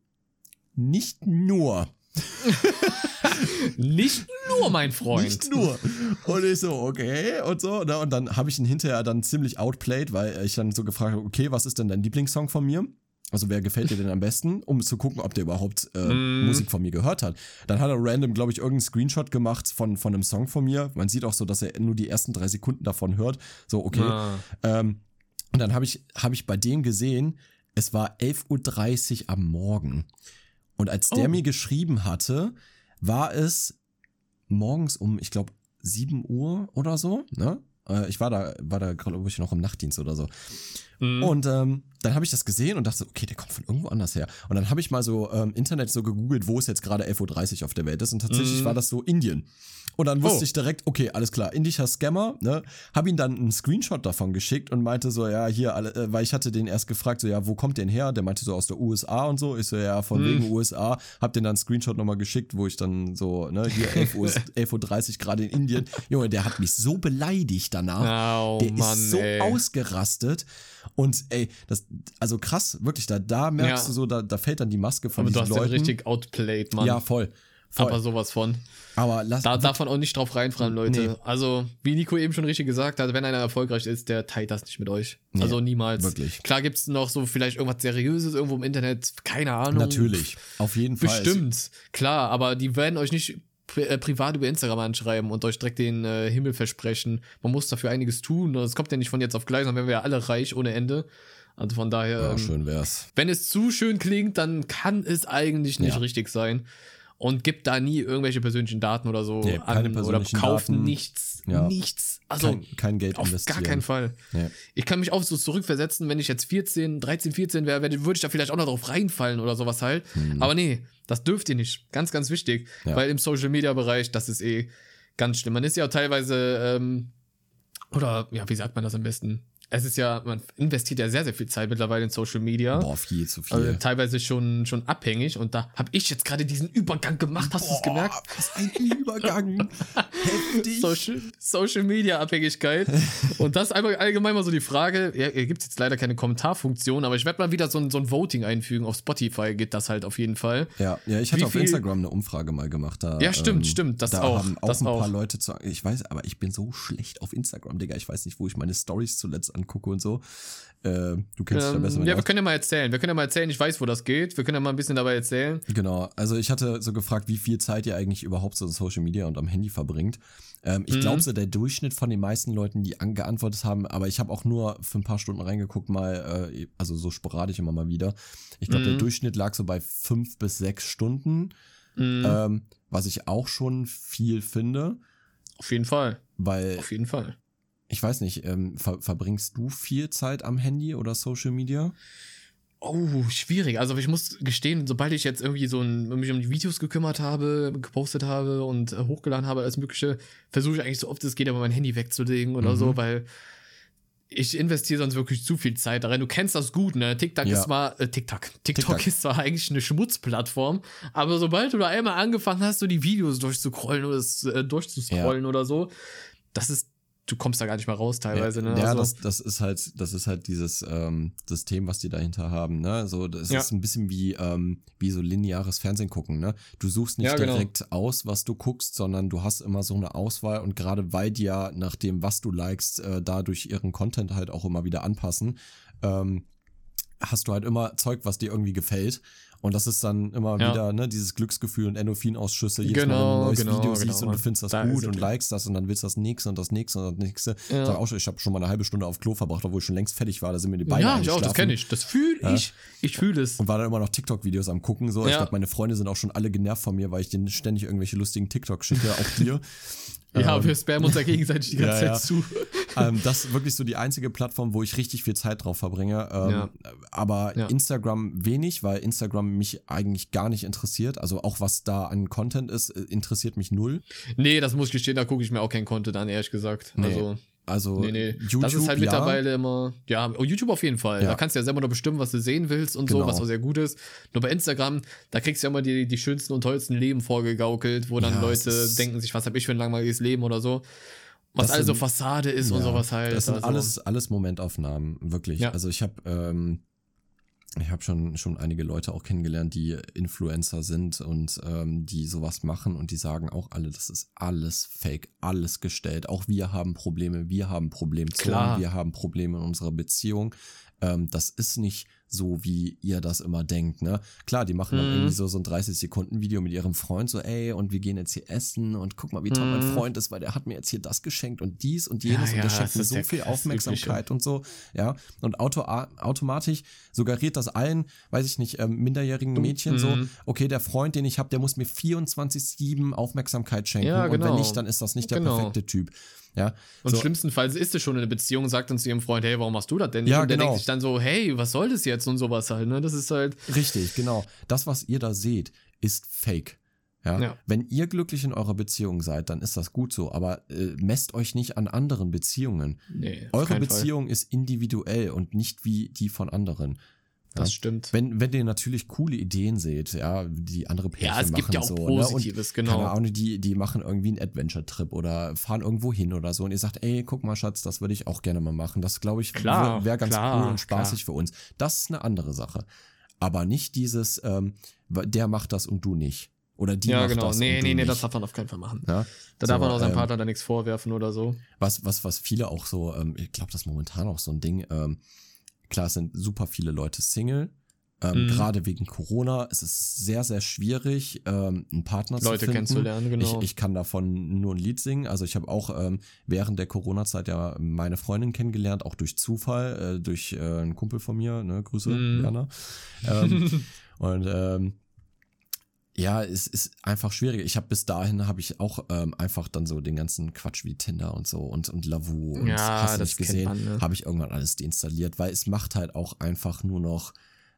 nicht nur. Nicht nur, mein Freund. Nicht nur. Und ich so, okay, und so. Ne? Und dann habe ich ihn hinterher dann ziemlich outplayed, weil ich dann so gefragt habe, okay, was ist denn dein Lieblingssong von mir? Also wer gefällt dir denn am besten, um zu gucken, ob der überhaupt äh, mm. Musik von mir gehört hat. Dann hat er random, glaube ich, irgendeinen Screenshot gemacht von, von einem Song von mir. Man sieht auch so, dass er nur die ersten drei Sekunden davon hört. So, okay. Ah. Ähm, und dann habe ich, hab ich bei dem gesehen, es war 11.30 Uhr am Morgen. Und als der oh. mir geschrieben hatte, war es morgens um, ich glaube, 7 Uhr oder so, ne? Äh, ich war da, war da, glaube ich, noch im Nachtdienst oder so. Mhm. Und ähm, dann habe ich das gesehen und dachte, okay, der kommt von irgendwo anders her. Und dann habe ich mal so ähm, Internet so gegoogelt, wo es jetzt gerade 11.30 Uhr auf der Welt ist. Und tatsächlich mhm. war das so Indien. Und dann wusste oh. ich direkt, okay, alles klar, indischer Scammer, ne? Hab ihm dann einen Screenshot davon geschickt und meinte so, ja, hier, alle, äh, weil ich hatte den erst gefragt, so, ja, wo kommt den her? Der meinte so aus der USA und so. Ich so, ja, von hm. wegen USA. Hab den dann einen Screenshot nochmal geschickt, wo ich dann so, ne, hier 11.30 Uhr, 11 Uhr gerade in Indien. Junge, der hat mich so beleidigt danach. Oh, der Mann, ist so ey. ausgerastet. Und ey, das, also krass, wirklich, da, da merkst ja. du so, da, da fällt dann die Maske von Aber diesen du hast den richtig outplayed, Mann. Ja, voll. Voll. Aber sowas von. Aber lass da darf man auch nicht drauf reinfallen, Leute. Nee. Also, wie Nico eben schon richtig gesagt hat, wenn einer erfolgreich ist, der teilt das nicht mit euch. Nee, also niemals. Wirklich. Klar gibt es noch so vielleicht irgendwas Seriöses irgendwo im Internet, keine Ahnung. Natürlich, auf jeden Fall. Bestimmt, klar, aber die werden euch nicht äh, privat über Instagram anschreiben und euch direkt den äh, Himmel versprechen. Man muss dafür einiges tun. Es kommt ja nicht von jetzt auf gleich, sondern werden wir ja alle reich ohne Ende. Also von daher. Ja, ähm, schön wär's. Wenn es zu schön klingt, dann kann es eigentlich nicht ja. richtig sein und gibt da nie irgendwelche persönlichen Daten oder so nee, an oder kauft Daten. nichts, ja. nichts. Also kein, kein Geld auf investieren. gar keinen Fall. Nee. Ich kann mich auch so zurückversetzen, wenn ich jetzt 14, 13, 14 wäre, würde ich da vielleicht auch noch drauf reinfallen oder sowas halt. Hm. Aber nee, das dürft ihr nicht. Ganz, ganz wichtig, ja. weil im Social Media Bereich, das ist eh ganz schlimm. Man ist ja auch teilweise ähm, oder ja, wie sagt man das am besten? Es ist ja, man investiert ja sehr, sehr viel Zeit mittlerweile in Social Media. Boah, viel zu viel. Also teilweise schon, schon abhängig. Und da habe ich jetzt gerade diesen Übergang gemacht. Hast du es gemerkt? Was ein Übergang. Heftig. Social, Social Media Abhängigkeit. und das ist einfach allgemein mal so die Frage. Ja, hier gibt es jetzt leider keine Kommentarfunktion, aber ich werde mal wieder so ein, so ein Voting einfügen. Auf Spotify geht das halt auf jeden Fall. Ja, ja ich hatte Wie auf Instagram eine Umfrage mal gemacht. Da, ja, stimmt, ähm, stimmt. Das da auch. haben auch das ein paar auch. Leute zu. Ich weiß, aber ich bin so schlecht auf Instagram, Digga. Ich weiß nicht, wo ich meine Stories zuletzt angucke und so. Äh, du kennst ähm, dich da besser. Ja, wir können ja mal erzählen. Wir können ja mal erzählen. Ich weiß, wo das geht. Wir können ja mal ein bisschen dabei erzählen. Genau. Also ich hatte so gefragt, wie viel Zeit ihr eigentlich überhaupt so in Social Media und am Handy verbringt. Ähm, ich mhm. glaube so der Durchschnitt von den meisten Leuten, die geantwortet haben, aber ich habe auch nur für ein paar Stunden reingeguckt, mal, äh, also so sporadisch immer mal wieder. Ich glaube, mhm. der Durchschnitt lag so bei fünf bis sechs Stunden, mhm. ähm, was ich auch schon viel finde. Auf jeden Fall. Weil Auf jeden Fall ich weiß nicht, ähm, ver verbringst du viel Zeit am Handy oder Social Media? Oh, schwierig. Also ich muss gestehen, sobald ich jetzt irgendwie so ein, mich um die Videos gekümmert habe, gepostet habe und äh, hochgeladen habe, alles Mögliche, versuche ich eigentlich so oft es geht, aber mein Handy wegzulegen oder mhm. so, weil ich investiere sonst wirklich zu viel Zeit darin. Du kennst das gut, ne? TikTok ja. ist zwar, äh, TikTok. TikTok. TikTok ist zwar eigentlich eine Schmutzplattform, aber sobald du da einmal angefangen hast, so die Videos durchzucrollen oder äh, durchzuscrollen ja. oder so, das ist du kommst da gar nicht mehr raus teilweise. Ne? Ja, also, das, das ist halt, das ist halt dieses ähm, System, was die dahinter haben. Ne? So, das ja. ist ein bisschen wie ähm, wie so lineares Fernsehen gucken. Ne? Du suchst nicht ja, genau. direkt aus, was du guckst, sondern du hast immer so eine Auswahl und gerade weil die ja nach dem, was du likest, äh, dadurch ihren Content halt auch immer wieder anpassen. Ähm, hast du halt immer Zeug, was dir irgendwie gefällt. Und das ist dann immer ja. wieder ne, dieses Glücksgefühl und Endorphinausschüsse. Jedes genau, Mal, wenn du ein neues genau, Video genau, siehst und du findest das da gut und likest das und dann willst du das nächste und das nächste und das nächste. Ja. Sag auch schon, ich habe schon mal eine halbe Stunde auf Klo verbracht, obwohl ich schon längst fertig war. Da sind mir die Beine Ja, ich auch, das kenne ich. Das fühle ich. Ja? Ich fühle es. Und war dann immer noch TikTok-Videos am gucken. So. Ich glaube, meine Freunde sind auch schon alle genervt von mir, weil ich denen ständig irgendwelche lustigen TikTok schicke, auch dir. Ja, ähm, wir spammen uns ja gegenseitig die ganze ja, Zeit zu. Ähm, das ist wirklich so die einzige Plattform, wo ich richtig viel Zeit drauf verbringe. Ähm, ja. Aber ja. Instagram wenig, weil Instagram mich eigentlich gar nicht interessiert. Also auch was da an Content ist, äh, interessiert mich null. Nee, das muss ich gestehen, da gucke ich mir auch kein Content an, ehrlich gesagt. Nee. Also also nee, nee. YouTube, das ist halt mittlerweile ja. immer, ja, oh, YouTube auf jeden Fall. Ja. Da kannst du ja selber noch bestimmen, was du sehen willst und genau. so, was auch sehr gut ist. Nur bei Instagram, da kriegst du ja immer die, die schönsten und tollsten Leben vorgegaukelt, wo dann ja, Leute denken sich, was habe ich für ein langweiliges Leben oder so. Was also Fassade ist und sowas halt. Das sind also. alles, alles Momentaufnahmen, wirklich. Also ich habe ähm, ich habe schon, schon einige Leute auch kennengelernt, die Influencer sind und ähm, die sowas machen und die sagen auch alle, das ist alles fake, alles gestellt. Auch wir haben Probleme, wir haben Problemzonen, wir haben Probleme in unserer Beziehung. Ähm, das ist nicht so, wie ihr das immer denkt, ne? Klar, die machen dann mhm. irgendwie so, so ein 30-Sekunden-Video mit ihrem Freund, so, ey, und wir gehen jetzt hier essen und guck mal, wie toll mm. mein mhm. Freund ist, weil der hat mir jetzt hier das geschenkt und dies und jenes ja, und der schenkt mir so viel Aufmerksamkeit und so, ja. Und Auto automatisch suggeriert das allen, weiß ich nicht, ähm, minderjährigen Mädchen mm. so, mhm. okay, der Freund, den ich habe, der muss mir 24-7 Aufmerksamkeit schenken ja, genau. und wenn genau. nicht, dann ist das nicht der genau. perfekte Typ. Ja, und so. schlimmstenfalls ist es schon in einer Beziehung und sagt dann zu ihrem Freund, hey, warum machst du das denn? Ja, und der genau. denkt sich dann so, hey, was soll das jetzt und sowas halt, ne? Das ist halt. Richtig, genau. Das, was ihr da seht, ist fake. Ja? ja. Wenn ihr glücklich in eurer Beziehung seid, dann ist das gut so, aber äh, messt euch nicht an anderen Beziehungen. Nee, Eure Beziehung Fall. ist individuell und nicht wie die von anderen. Das ja? stimmt. Wenn, wenn ihr natürlich coole Ideen seht, ja, die andere Pärchen machen. Ja, es gibt ja auch so, Positives, ne? genau. Keine Ahnung, die, die machen irgendwie einen Adventure-Trip oder fahren irgendwo hin oder so und ihr sagt, ey, guck mal, Schatz, das würde ich auch gerne mal machen. Das, glaube ich, wäre wär ganz klar, cool und spaßig klar. für uns. Das ist eine andere Sache. Aber nicht dieses, ähm, der macht das und du nicht. Oder die ja, macht genau. das. Nee, nee, nee, das darf man auf keinen Fall machen. Ja? Da so, darf man auch seinem ähm, Partner dann nichts vorwerfen oder so. Was, was, was viele auch so, ähm, ich glaube, das ist momentan auch so ein Ding, ähm, klar, es sind super viele Leute Single, ähm, mhm. Gerade wegen Corona es ist sehr, sehr schwierig, ähm, einen Partner Leute zu finden. kennenzulernen, genau. Ich, ich kann davon nur ein Lied singen. Also ich habe auch ähm, während der Corona-Zeit ja meine Freundin kennengelernt, auch durch Zufall, äh, durch äh, einen Kumpel von mir, ne, Grüße, mhm. Jana. Ähm, und ähm, ja, es ist einfach schwierig. Ich habe bis dahin habe ich auch ähm, einfach dann so den ganzen Quatsch wie Tinder und so und und Lavu und ja, hast nicht gesehen, ne? habe ich irgendwann alles deinstalliert, weil es macht halt auch einfach nur noch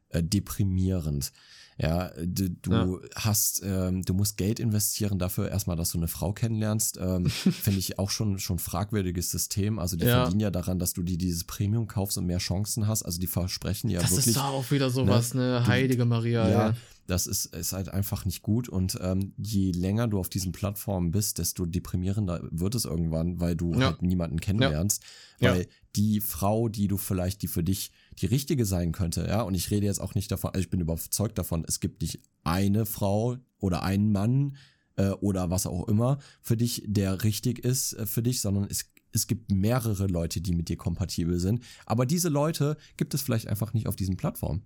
äh, deprimierend. Ja, du, du ja. hast, ähm, du musst Geld investieren dafür erstmal, dass du eine Frau kennenlernst. Ähm, Finde ich auch schon schon fragwürdiges System. Also die ja. verdienen ja daran, dass du dir dieses Premium kaufst und mehr Chancen hast. Also die versprechen ja das wirklich. Das ist auch wieder sowas, ne? ne? Heilige Maria. Ja, ja. Das ist, ist halt einfach nicht gut und ähm, je länger du auf diesen Plattformen bist, desto deprimierender wird es irgendwann, weil du halt niemanden kennenlernst. Weil die Frau, die du vielleicht, die für dich die richtige sein könnte, ja, und ich rede jetzt auch nicht davon, also ich bin überzeugt davon, es gibt nicht eine Frau oder einen Mann äh, oder was auch immer für dich, der richtig ist äh, für dich, sondern es, es gibt mehrere Leute, die mit dir kompatibel sind. Aber diese Leute gibt es vielleicht einfach nicht auf diesen Plattformen.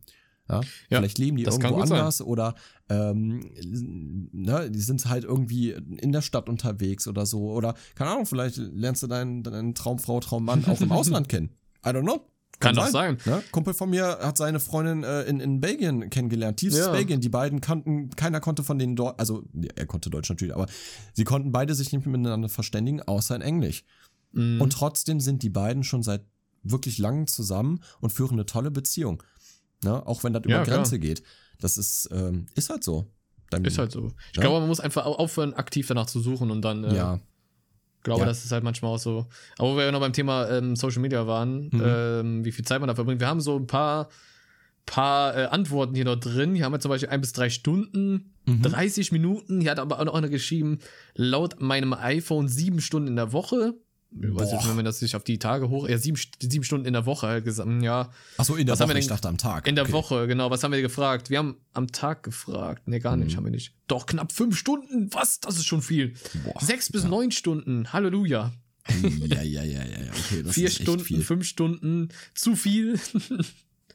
Ja, ja, vielleicht leben die irgendwo anders sein. oder ähm, ne, die sind halt irgendwie in der Stadt unterwegs oder so. Oder, keine Ahnung, vielleicht lernst du deinen, deinen Traumfrau, Traummann auch im Ausland kennen. I don't know. Kann, Kann doch sein. Ne? Kumpel von mir hat seine Freundin äh, in, in Belgien kennengelernt, tiefstes ja. Belgien. Die beiden kannten, keiner konnte von denen dort, also er konnte Deutsch natürlich, aber sie konnten beide sich nicht miteinander verständigen, außer in Englisch. Mhm. Und trotzdem sind die beiden schon seit wirklich langem zusammen und führen eine tolle Beziehung. Ne? Auch wenn das über ja, Grenze geht. Das ist, ähm, ist halt so. Dann, ist halt so. Ich ja? glaube, man muss einfach aufhören, aktiv danach zu suchen und dann. Äh, ja. Glaube, ja. das ist halt manchmal auch so. Aber wo wir ja noch beim Thema ähm, Social Media waren, mhm. ähm, wie viel Zeit man da verbringt. Wir haben so ein paar, paar äh, Antworten hier noch drin. Hier haben wir zum Beispiel ein bis drei Stunden, mhm. 30 Minuten. Hier hat aber auch noch einer geschrieben, laut meinem iPhone sieben Stunden in der Woche. Ich weiß nicht, wenn man das sich auf die Tage hoch, ja, sieben, sieben Stunden in der Woche halt gesagt, ja. Achso, in der was Woche, ich dachte am Tag. In der okay. Woche, genau. Was haben wir gefragt? Wir haben am Tag gefragt. Nee, gar nicht, mhm. haben wir nicht. Doch, knapp fünf Stunden? Was? Das ist schon viel. Boah, Sechs bis ja. neun Stunden. Halleluja. Ja, ja, ja, ja, ja. Okay, das Vier ist Stunden, viel. fünf Stunden, zu viel.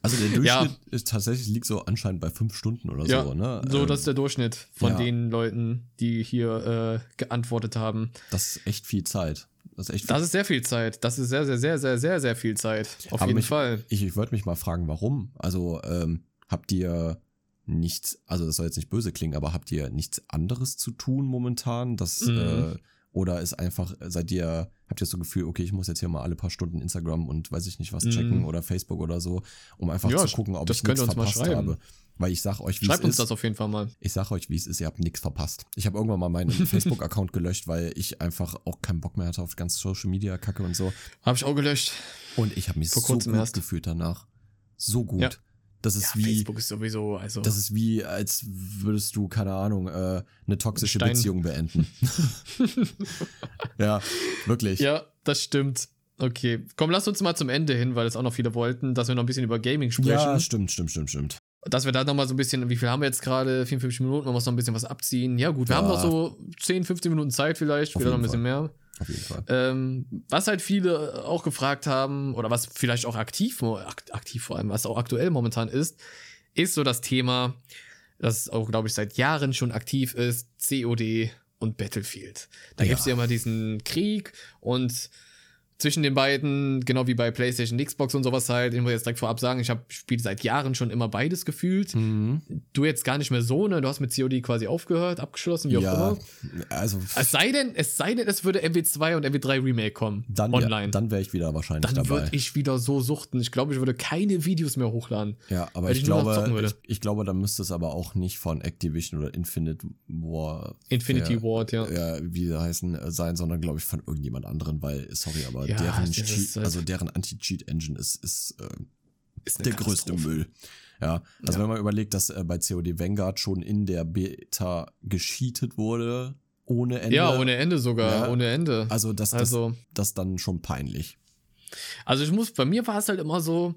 Also der Durchschnitt ja. ist tatsächlich liegt so anscheinend bei fünf Stunden oder ja, so, ne? So, ähm, das ist der Durchschnitt von ja. den Leuten, die hier äh, geantwortet haben. Das ist echt viel Zeit. Das ist echt Das ist sehr viel Zeit. Das ist sehr, sehr, sehr, sehr, sehr, sehr viel Zeit. Auf Aber jeden mich, Fall. Ich, ich wollte mich mal fragen, warum? Also, ähm, habt ihr nichts, also das soll jetzt nicht böse klingen, aber habt ihr nichts anderes zu tun momentan? Das, mhm. äh, oder ist einfach, seid ihr, habt ihr das so Gefühl, okay, ich muss jetzt hier mal alle paar Stunden Instagram und weiß ich nicht was checken mhm. oder Facebook oder so, um einfach ja, zu gucken, ob ich nichts verpasst habe. Weil ich sag euch, wie Schreibt es uns ist. das auf jeden Fall mal. Ich sag euch, wie es ist, ihr habt nichts verpasst. Ich habe irgendwann mal meinen Facebook-Account gelöscht, weil ich einfach auch keinen Bock mehr hatte auf ganz Social Media Kacke und so. Habe ich auch gelöscht. Und ich habe mich Vor so gut erst. gefühlt danach. So gut. Ja. Das ist ja, wie. Facebook ist sowieso, also. Das ist wie, als würdest du, keine Ahnung, äh, eine toxische Stein. Beziehung beenden. ja, wirklich. Ja, das stimmt. Okay. Komm, lass uns mal zum Ende hin, weil es auch noch viele wollten, dass wir noch ein bisschen über Gaming sprechen. Ja, stimmt, stimmt, stimmt, stimmt dass wir da nochmal so ein bisschen, wie viel haben wir jetzt gerade? 54 Minuten, man muss noch ein bisschen was abziehen. Ja, gut, wir ja. haben noch so 10, 15 Minuten Zeit vielleicht, vielleicht noch ein bisschen Fall. mehr. Auf jeden Fall. Ähm, was halt viele auch gefragt haben, oder was vielleicht auch aktiv, aktiv vor allem, was auch aktuell momentan ist, ist so das Thema, das auch, glaube ich, seit Jahren schon aktiv ist, COD und Battlefield. Da ja. gibt es ja immer diesen Krieg und zwischen den beiden, genau wie bei PlayStation, Xbox und sowas halt, ich muss jetzt direkt vorab sagen, ich habe spiele seit Jahren schon immer beides gefühlt. Mhm. Du jetzt gar nicht mehr so, ne? Du hast mit COD quasi aufgehört, abgeschlossen, wie auch ja, immer. Also es sei denn, es sei denn, es würde MW2 und MW3 Remake kommen. Dann online. Ja, dann wäre ich wieder wahrscheinlich dann dabei. Dann würde ich wieder so suchten. Ich glaube, ich würde keine Videos mehr hochladen. Ja, aber ich, ich glaube, ich, ich, glaube, dann müsste es aber auch nicht von Activision oder Infinite War. Infinity War, ja. Ja, wie sie heißen, äh, sein, sondern glaube ich von irgendjemand anderen, weil, sorry, aber ja, deren, Cheat, halt also deren Anti-Cheat-Engine ist, ist, äh, ist der größte Müll. Ja, also ja. wenn man überlegt, dass äh, bei COD Vanguard schon in der Beta gescheatet wurde, ohne Ende. Ja, ohne Ende sogar, ja. ohne Ende. Also das, das, also, das dann schon peinlich. Also ich muss, bei mir war es halt immer so,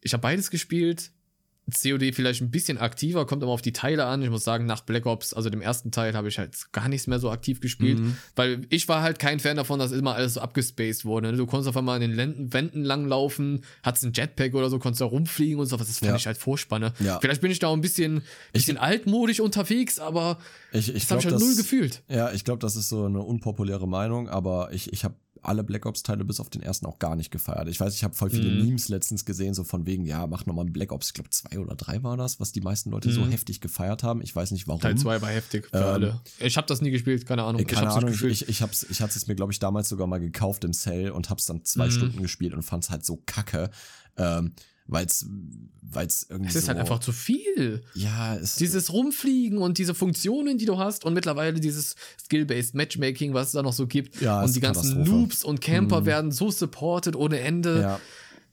ich habe beides gespielt, COD vielleicht ein bisschen aktiver, kommt immer auf die Teile an. Ich muss sagen, nach Black Ops, also dem ersten Teil, habe ich halt gar nichts mehr so aktiv gespielt, mhm. weil ich war halt kein Fan davon, dass immer alles so abgespaced wurde. Ne? Du konntest auf einmal in den Lenden, Wänden langlaufen, hattest ein Jetpack oder so, konntest da rumfliegen und so, was das fand ja. ich halt furchtbar. Ja. Vielleicht bin ich da auch ein bisschen, bisschen ich, altmodisch unterwegs, aber ich, ich das habe ich halt null gefühlt. Ja, ich glaube, das ist so eine unpopuläre Meinung, aber ich, ich habe alle Black Ops-Teile bis auf den ersten auch gar nicht gefeiert. Ich weiß, ich habe voll viele mhm. Memes letztens gesehen, so von wegen, ja, mach nochmal ein Black Ops, ich glaube zwei oder drei war das, was die meisten Leute mhm. so heftig gefeiert haben. Ich weiß nicht warum. Teil 2 war heftig für ähm, alle. Ich habe das nie gespielt, keine Ahnung. Keine ich Ahnung, ich, ich, hab's, ich hatte es mir, glaube ich, damals sogar mal gekauft im Sale und hab's dann zwei mhm. Stunden gespielt und fand's halt so kacke. Ähm, weil es weil es irgendwie es ist halt so, halt einfach zu viel. Ja, es dieses Rumfliegen und diese Funktionen, die du hast und mittlerweile dieses Skill-based Matchmaking, was es da noch so gibt ja, und die ganzen Noobs und Camper mhm. werden so supported ohne Ende. Ja.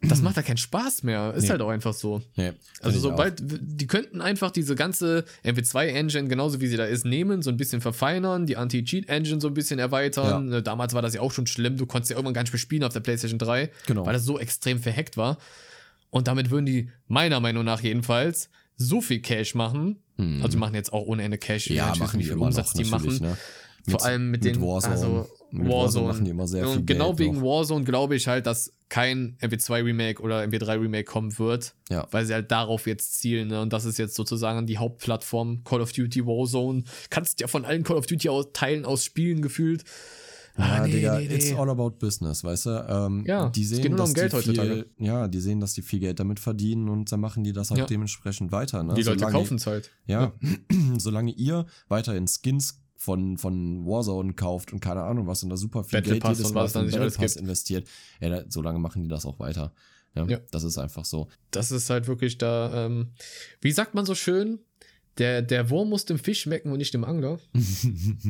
Das macht ja keinen Spaß mehr. Ist nee. halt auch einfach so. Nee, also sobald, die könnten einfach diese ganze MW2-Engine, genauso wie sie da ist, nehmen, so ein bisschen verfeinern, die Anti-Cheat-Engine so ein bisschen erweitern. Ja. Damals war das ja auch schon schlimm, du konntest ja irgendwann gar nicht mehr spielen auf der PlayStation 3, genau. weil das so extrem verhackt war. Und damit würden die, meiner Meinung nach jedenfalls, so viel Cash machen. Hm. Also die machen jetzt auch ohne Ende Cash. Ja, ja machen wie viel Umsatz die machen. Ne? Vor mit, allem mit, mit den Warzone. Also, mit Warzone. Machen die immer sehr Und viel genau Geld wegen noch. Warzone glaube ich halt, dass kein MP2 Remake oder MP3 Remake kommen wird, ja. weil sie halt darauf jetzt zielen. Ne? Und das ist jetzt sozusagen die Hauptplattform Call of Duty Warzone. Kannst ja von allen Call of Duty Teilen aus spielen gefühlt. Ah, ja, nee, Digga, nee, nee. it's all about business, weißt du? Ähm, ja, die sehen, es geht nur dass um Geld die heutzutage. ja, die sehen, dass die viel Geld damit verdienen und dann machen die das auch ja. dementsprechend weiter. Ne? Die Leute kaufen es halt. Ja, ja. solange ihr weiterhin Skins von, von Warzone kauft und keine Ahnung was und da super viel Battle Geld jedes Mal in Battle Pass investiert, ja, da, so lange machen die das auch weiter. Ja, ja. Das ist einfach so. Das ist halt wirklich da, ähm, wie sagt man so schön, der, der Wurm muss dem Fisch schmecken und nicht dem Angler.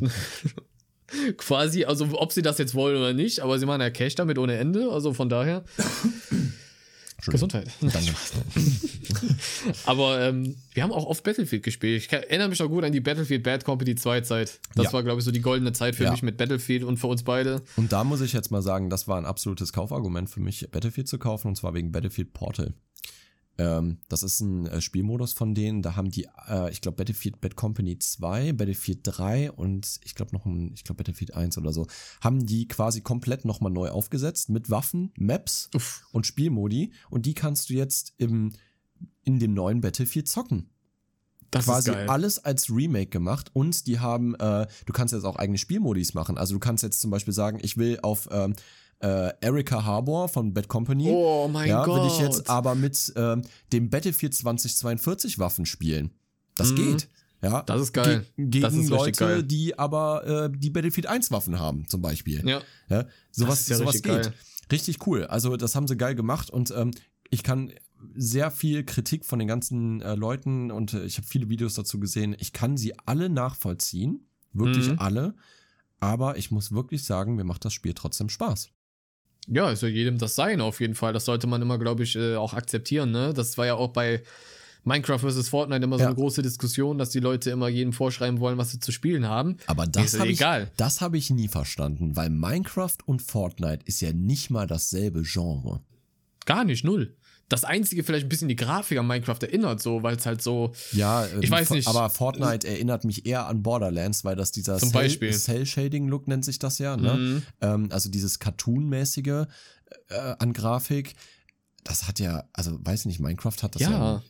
Quasi, also ob sie das jetzt wollen oder nicht, aber sie machen ja Cash damit ohne Ende, also von daher. Gesundheit. Danke. aber ähm, wir haben auch oft Battlefield gespielt. Ich erinnere mich noch gut an die Battlefield Bad Company 2 Zeit. Das ja. war, glaube ich, so die goldene Zeit für ja. mich mit Battlefield und für uns beide. Und da muss ich jetzt mal sagen, das war ein absolutes Kaufargument für mich, Battlefield zu kaufen, und zwar wegen Battlefield Portal. Ähm, das ist ein äh, Spielmodus von denen. Da haben die, äh, ich glaube, Battlefield Bad Company 2, Battlefield 3 und ich glaube noch ein, ich glaube Battlefield 1 oder so, haben die quasi komplett nochmal neu aufgesetzt mit Waffen, Maps Uff. und Spielmodi. Und die kannst du jetzt im, in dem neuen Battlefield zocken. Das quasi alles als Remake gemacht und die haben, äh, du kannst jetzt auch eigene Spielmodis machen. Also du kannst jetzt zum Beispiel sagen, ich will auf ähm, äh, Erika Harbour von Bad Company. Oh mein ja, Gott. Will ich jetzt aber mit äh, dem Battlefield 2042 Waffen spielen. Das mhm. geht. Ja, das ist geil. Ge gegen das ist Leute, geil. die aber äh, die Battlefield 1 Waffen haben, zum Beispiel. Ja. ja sowas ja sowas geht. Geil. Richtig cool. Also, das haben sie geil gemacht und ähm, ich kann sehr viel Kritik von den ganzen äh, Leuten und äh, ich habe viele Videos dazu gesehen. Ich kann sie alle nachvollziehen. Wirklich mhm. alle. Aber ich muss wirklich sagen, mir macht das Spiel trotzdem Spaß. Ja, ist ja jedem das sein, auf jeden Fall. Das sollte man immer, glaube ich, äh, auch akzeptieren. Ne? Das war ja auch bei Minecraft vs. Fortnite immer so ja. eine große Diskussion, dass die Leute immer jedem vorschreiben wollen, was sie zu spielen haben. Aber das habe ich, das hab ich nie verstanden, weil Minecraft und Fortnite ist ja nicht mal dasselbe Genre. Gar nicht, null das einzige vielleicht ein bisschen die Grafik an Minecraft erinnert, so, weil es halt so. Ja, ich weiß nicht. Aber Fortnite erinnert mich eher an Borderlands, weil das dieser Cell-Shading-Look nennt sich das ja, ne? Mhm. Ähm, also dieses Cartoon-mäßige äh, an Grafik. Das hat ja, also weiß ich nicht, Minecraft hat das ja, ja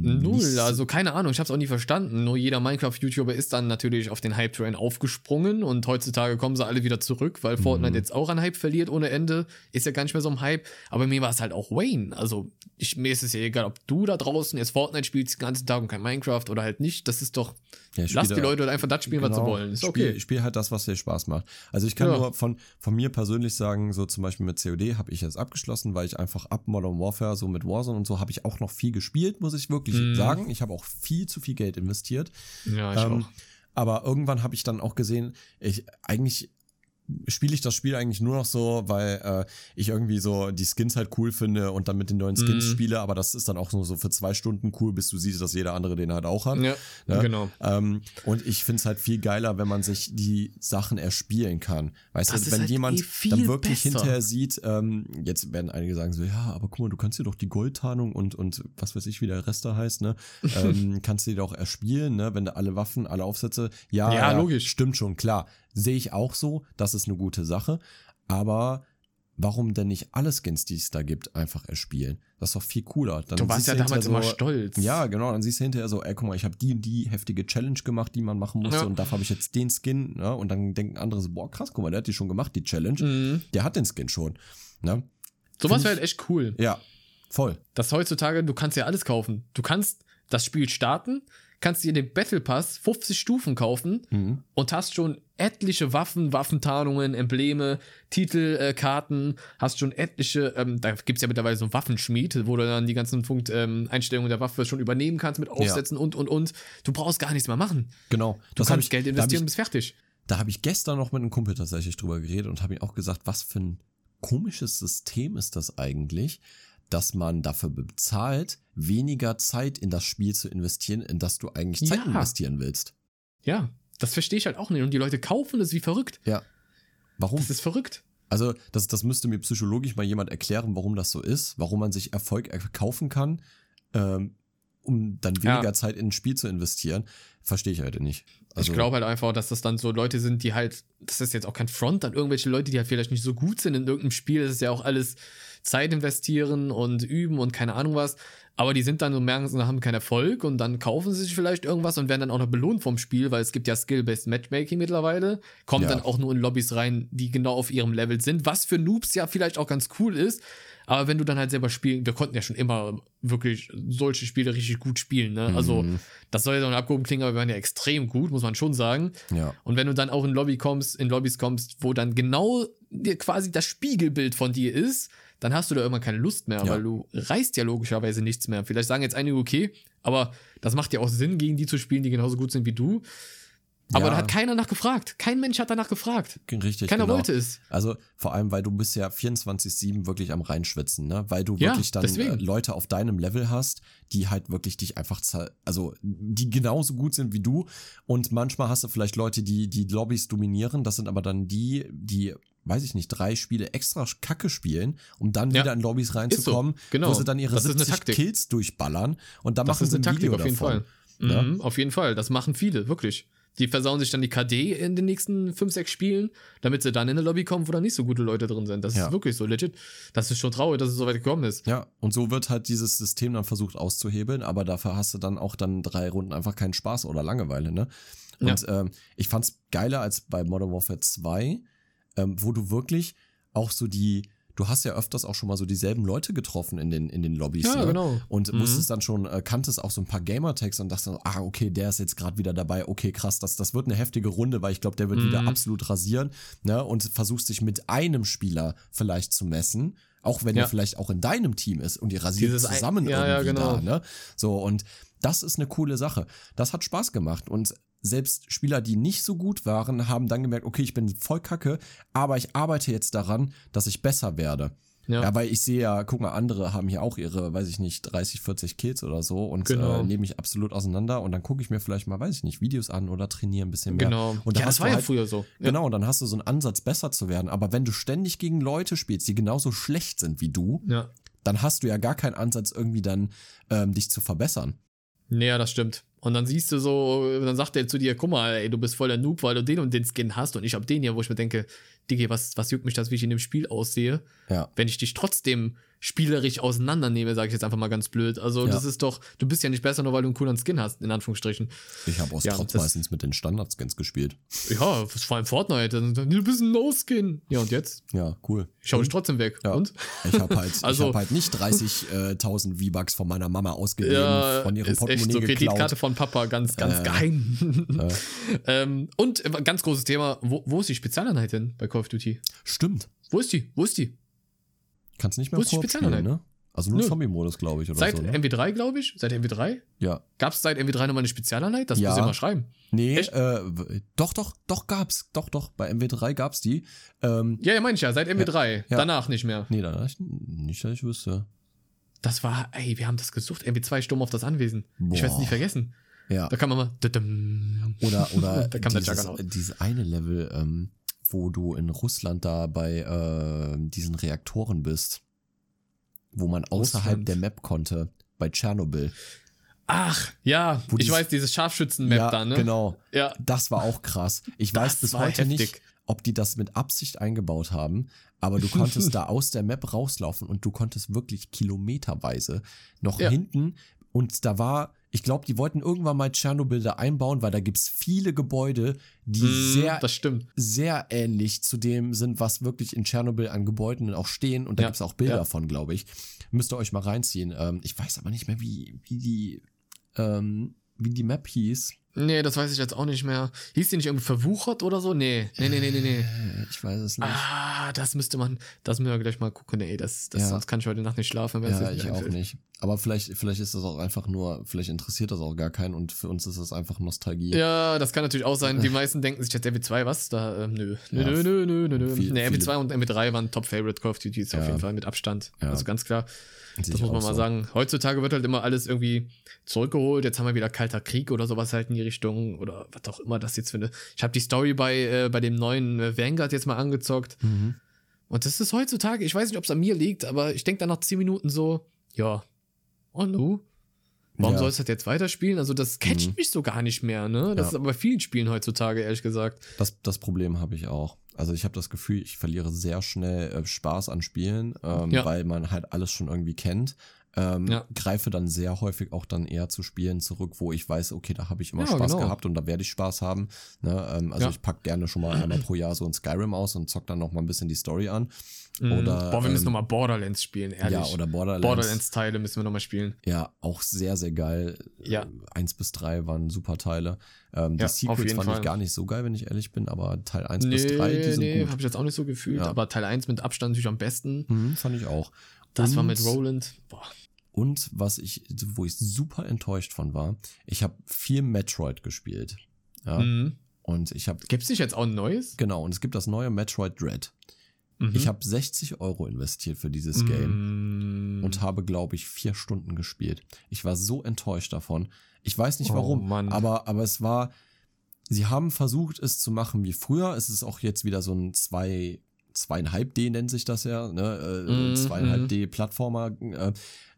Null, also keine Ahnung, ich habe es auch nie verstanden. Nur jeder Minecraft-YouTuber ist dann natürlich auf den Hype-Train aufgesprungen und heutzutage kommen sie alle wieder zurück, weil Fortnite mhm. jetzt auch an Hype verliert ohne Ende. Ist ja gar nicht mehr so ein Hype. Aber mir war es halt auch Wayne. Also ich, mir ist es ja egal, ob du da draußen jetzt Fortnite spielst den ganzen Tag und kein Minecraft oder halt nicht. Das ist doch, ja, lass die Leute halt einfach das spielen, genau, was sie genau. wollen. Ist okay. Ich spiele halt das, was dir Spaß macht. Also ich kann ja. nur von, von mir persönlich sagen, so zum Beispiel mit COD habe ich jetzt abgeschlossen, weil ich einfach ab Modern Warfare, so mit Warzone und so, habe ich auch noch viel gespielt, muss ich wirklich mhm. sagen. Ich habe auch viel zu viel Geld investiert. Ja, ich ähm, auch. Aber irgendwann habe ich dann auch gesehen, ich eigentlich spiele ich das Spiel eigentlich nur noch so, weil äh, ich irgendwie so die Skins halt cool finde und dann mit den neuen Skins mm. spiele, aber das ist dann auch nur so für zwei Stunden cool, bis du siehst, dass jeder andere den halt auch hat. Ja, ja? genau. Ähm, und ich finde es halt viel geiler, wenn man sich die Sachen erspielen kann. Weißt das du, wenn halt jemand eh dann wirklich besser. hinterher sieht, ähm, jetzt werden einige sagen so, ja, aber guck mal, du kannst dir doch die Goldtarnung und, und was weiß ich, wie der Rest da heißt, ne, ähm, kannst du dir doch erspielen, ne, wenn du alle Waffen, alle Aufsätze, ja, ja, logisch. stimmt schon, klar. Sehe ich auch so, das ist eine gute Sache. Aber warum denn nicht alle Skins, die es da gibt, einfach erspielen? Das ist doch viel cooler. Dann du warst ja damals so, immer stolz. Ja, genau. Dann siehst du hinterher so, ey, guck mal, ich habe die und die heftige Challenge gemacht, die man machen musste ja. und dafür habe ich jetzt den Skin. Ne? Und dann denken andere so, boah, krass, guck mal, der hat die schon gemacht, die Challenge. Mhm. Der hat den Skin schon. Ne? Sowas wäre halt echt cool. Ja, voll. Das heutzutage, du kannst ja alles kaufen. Du kannst das Spiel starten, kannst dir den Battle Pass 50 Stufen kaufen mhm. und hast schon etliche Waffen, Waffentarnungen, Embleme, Titelkarten, äh, hast schon etliche, ähm, da gibt's ja mittlerweile so einen Waffenschmied, wo du dann die ganzen Punkt ähm, Einstellungen der Waffe schon übernehmen kannst mit Aufsätzen ja. und und und. Du brauchst gar nichts mehr machen. Genau. Du das kannst ich, Geld investieren und bist fertig. Da habe ich gestern noch mit einem Kumpel tatsächlich drüber geredet und habe ihm auch gesagt, was für ein komisches System ist das eigentlich, dass man dafür bezahlt, weniger Zeit in das Spiel zu investieren, in das du eigentlich Zeit ja. investieren willst. Ja, das verstehe ich halt auch nicht. Und die Leute kaufen es wie verrückt. Ja. Warum? Das ist verrückt. Also, das, das müsste mir psychologisch mal jemand erklären, warum das so ist, warum man sich Erfolg erkaufen kann, ähm, um dann weniger ja. Zeit in ein Spiel zu investieren. Verstehe ich heute nicht. Also, ich glaube halt einfach, dass das dann so Leute sind, die halt, das ist jetzt auch kein Front an irgendwelche Leute, die halt vielleicht nicht so gut sind in irgendeinem Spiel. Das ist ja auch alles Zeit investieren und üben und keine Ahnung was. Aber die sind dann so, merken, sie haben keinen Erfolg und dann kaufen sie sich vielleicht irgendwas und werden dann auch noch belohnt vom Spiel, weil es gibt ja Skill-Based Matchmaking mittlerweile. Kommen ja. dann auch nur in Lobbys rein, die genau auf ihrem Level sind, was für Noobs ja vielleicht auch ganz cool ist. Aber wenn du dann halt selber spielen, wir konnten ja schon immer wirklich solche Spiele richtig gut spielen, ne? Also, mhm. das soll ja so ein abgehoben klingen, aber wir waren ja extrem gut, muss man schon sagen. Ja. Und wenn du dann auch in Lobby kommst, in Lobbys kommst, wo dann genau dir quasi das Spiegelbild von dir ist, dann hast du da irgendwann keine Lust mehr, ja. weil du reißt ja logischerweise nichts mehr. Vielleicht sagen jetzt einige, okay, aber das macht ja auch Sinn, gegen die zu spielen, die genauso gut sind wie du. Aber ja. da hat keiner nach gefragt. Kein Mensch hat danach gefragt. Richtig. Keiner genau. wollte es. Also vor allem, weil du bist ja 24-7 wirklich am reinschwitzen, ne? Weil du ja, wirklich dann äh, Leute auf deinem Level hast, die halt wirklich dich einfach, also die genauso gut sind wie du. Und manchmal hast du vielleicht Leute, die die Lobbys dominieren. Das sind aber dann die, die weiß ich nicht, drei Spiele extra Kacke spielen, um dann ja. wieder in Lobbys reinzukommen, so. genau. wo sie dann ihre das 70 Kills durchballern und dann das machen sie ein Taktik Video auf jeden davon. Fall. Ja? Mhm, auf jeden Fall. Das machen viele, wirklich. Die versauen sich dann die KD in den nächsten 5, 6 Spielen, damit sie dann in eine Lobby kommen, wo da nicht so gute Leute drin sind. Das ja. ist wirklich so legit. Das ist schon traurig, dass es so weit gekommen ist. Ja, und so wird halt dieses System dann versucht auszuhebeln, aber dafür hast du dann auch dann drei Runden einfach keinen Spaß oder Langeweile, ne? Und ja. ähm, ich fand's geiler als bei Modern Warfare 2, ähm, wo du wirklich auch so die, du hast ja öfters auch schon mal so dieselben Leute getroffen in den, in den Lobbys. Ja, ne? genau. Und mhm. musstest dann schon, äh, kanntest auch so ein paar Gamertags und dachtest dann, ah, okay, der ist jetzt gerade wieder dabei, okay, krass, das, das wird eine heftige Runde, weil ich glaube, der wird mhm. wieder absolut rasieren, ne? Und versuchst dich mit einem Spieler vielleicht zu messen. Auch wenn ja. er vielleicht auch in deinem Team ist und ihr rasiert Dieses zusammen ein, ja, irgendwie ja, genau. da, ne? So, und das ist eine coole Sache. Das hat Spaß gemacht. Und selbst Spieler, die nicht so gut waren, haben dann gemerkt, okay, ich bin voll kacke, aber ich arbeite jetzt daran, dass ich besser werde. Ja. ja, weil ich sehe ja, guck mal, andere haben hier auch ihre, weiß ich nicht, 30, 40 Kills oder so und genau. äh, nehme ich absolut auseinander und dann gucke ich mir vielleicht mal, weiß ich nicht, Videos an oder trainiere ein bisschen mehr. Genau. Und ja, das war ja halt, früher so. Ja. Genau, und dann hast du so einen Ansatz, besser zu werden. Aber wenn du ständig gegen Leute spielst, die genauso schlecht sind wie du, ja. dann hast du ja gar keinen Ansatz, irgendwie dann ähm, dich zu verbessern. Naja, das stimmt. Und dann siehst du so, dann sagt er zu dir, guck mal, ey, du bist voll der Noob, weil du den und den Skin hast und ich hab den hier, wo ich mir denke, Digi, was, was juckt mich das, wie ich in dem Spiel aussehe? Ja. Wenn ich dich trotzdem spielerisch auseinandernehme, sage ich jetzt einfach mal ganz blöd. Also ja. das ist doch, du bist ja nicht besser, nur weil du einen coolen Skin hast, in Anführungsstrichen. Ich habe aus ja, Trotz meistens mit den Standard-Skins gespielt. Ja, vor allem Fortnite. Du bist ein No-Skin. Ja, und jetzt? Ja, cool. Ich hau dich trotzdem weg. Ja. Und? Ich habe halt, also, ich hab halt nicht 30.000 äh, V-Bucks von meiner Mama ausgegeben, ja, von ihrem Portemonnaie echt so geklaut. Kreditkarte von Papa, ganz, ganz äh, geheim. Äh. ähm, und äh, ganz großes Thema, wo, wo ist die Spezialeinheit denn bei Call of Duty? Stimmt. Wo ist die? Wo ist die? Kannst nicht mehr ist die Spezialeinheit? ne? Also nur Zombie-Modus, glaube ich. Oder seit so, ne? MW3, glaube ich. Seit MW3? Ja. Gab es seit MW3 nochmal eine Spezialeinheit? Das ja. muss ich mal schreiben. Nee, äh, doch, doch, doch gab's. Doch, doch. Bei MW3 gab's die. Ähm, ja, ja, meine ich ja. Seit MW3. Ja, Danach nicht mehr. Nee, danach nicht, dass ich wüsste. Das war, ey, wir haben das gesucht. MW2 Sturm auf das Anwesen. Boah. Ich werde es nie vergessen. Ja. Da kann man mal. Oder, oder da kam dieses, dieses eine Level, ähm, wo du in Russland da bei äh, diesen Reaktoren bist wo man außerhalb Russland. der Map konnte, bei Tschernobyl. Ach, ja, wo ich dies, weiß, dieses Scharfschützen-Map ja, da, ne? Genau. Ja. Das war auch krass. Ich das weiß bis heute heftig. nicht, ob die das mit Absicht eingebaut haben, aber du konntest da aus der Map rauslaufen und du konntest wirklich kilometerweise noch ja. hinten und da war ich glaube, die wollten irgendwann mal Tschernobyl da einbauen, weil da gibt's viele Gebäude, die mm, sehr, sehr ähnlich zu dem sind, was wirklich in Tschernobyl an Gebäuden auch stehen. Und da ja, gibt's auch Bilder ja. von, glaube ich. Müsst ihr euch mal reinziehen. Ähm, ich weiß aber nicht mehr, wie, wie die, ähm, wie die Map hieß. Nee, das weiß ich jetzt auch nicht mehr. Hieß die nicht irgendwie verwuchert oder so? Nee, nee, nee, nee, nee. nee. Ich weiß es nicht. Ah, das müsste man, das müssen wir gleich mal gucken. Nee, das, das, ja. sonst kann ich heute Nacht nicht schlafen. Ja, ich auch nicht. Aber vielleicht, vielleicht ist das auch einfach nur, vielleicht interessiert das auch gar keinen und für uns ist das einfach Nostalgie. Ja, das kann natürlich auch sein. Die meisten denken sich jetzt MW2, was? Da, ähm, nö. Nö, ja, nö, nö, nö, nö. Viel, nee, MW2 und MW3 waren Top-Favorite Call of Duties ja. auf jeden Fall mit Abstand. Ja. Also ganz klar. Das muss man mal so. sagen. Heutzutage wird halt immer alles irgendwie zurückgeholt. Jetzt haben wir wieder Kalter Krieg oder sowas halt in die Richtung oder was auch immer das jetzt finde. Ich habe die Story bei, äh, bei dem neuen äh, Vanguard jetzt mal angezockt. Mhm. Und das ist heutzutage, ich weiß nicht, ob es an mir liegt, aber ich denke dann nach 10 Minuten so, ja, und nu? Warum ja. soll es das jetzt weiterspielen? Also das catcht mhm. mich so gar nicht mehr, ne? Das ja. ist aber bei vielen Spielen heutzutage, ehrlich gesagt. Das, das Problem habe ich auch. Also ich habe das Gefühl, ich verliere sehr schnell äh, Spaß an Spielen, ähm, ja. weil man halt alles schon irgendwie kennt. Ähm, ja. Greife dann sehr häufig auch dann eher zu Spielen zurück, wo ich weiß, okay, da habe ich immer ja, Spaß genau. gehabt und da werde ich Spaß haben. Ne? Ähm, also ja. ich packe gerne schon mal einmal pro Jahr so ein Skyrim aus und zock dann noch mal ein bisschen die Story an. Mhm. Oder, Boah, wir müssen ähm, nochmal Borderlands spielen, ehrlich. Ja, oder Borderlands. Borderlands-Teile müssen wir nochmal spielen. Ja, auch sehr, sehr geil. Ja. Eins bis drei waren super Teile. Ähm, die ja, Sequels fand Fall. ich gar nicht so geil, wenn ich ehrlich bin, aber Teil 1 nee, bis 3, die sind nee, gut. habe ich jetzt auch nicht so gefühlt, ja. aber Teil 1 mit Abstand natürlich am besten. Mhm, fand ich auch. Das und, war mit Roland. Boah. Und was ich, wo ich super enttäuscht von war, ich habe viel Metroid gespielt. Ja. Mhm. Und ich habe. Gibt es nicht jetzt auch ein neues? Genau, und es gibt das neue Metroid Dread. Mhm. Ich habe 60 Euro investiert für dieses Game mhm. und habe, glaube ich, vier Stunden gespielt. Ich war so enttäuscht davon. Ich weiß nicht oh warum, oh, aber, aber es war. Sie haben versucht, es zu machen wie früher. Es ist auch jetzt wieder so ein zwei, zweieinhalb D nennt sich das ja, ne? Äh, mhm. Zweieinhalb D Plattformer. Äh,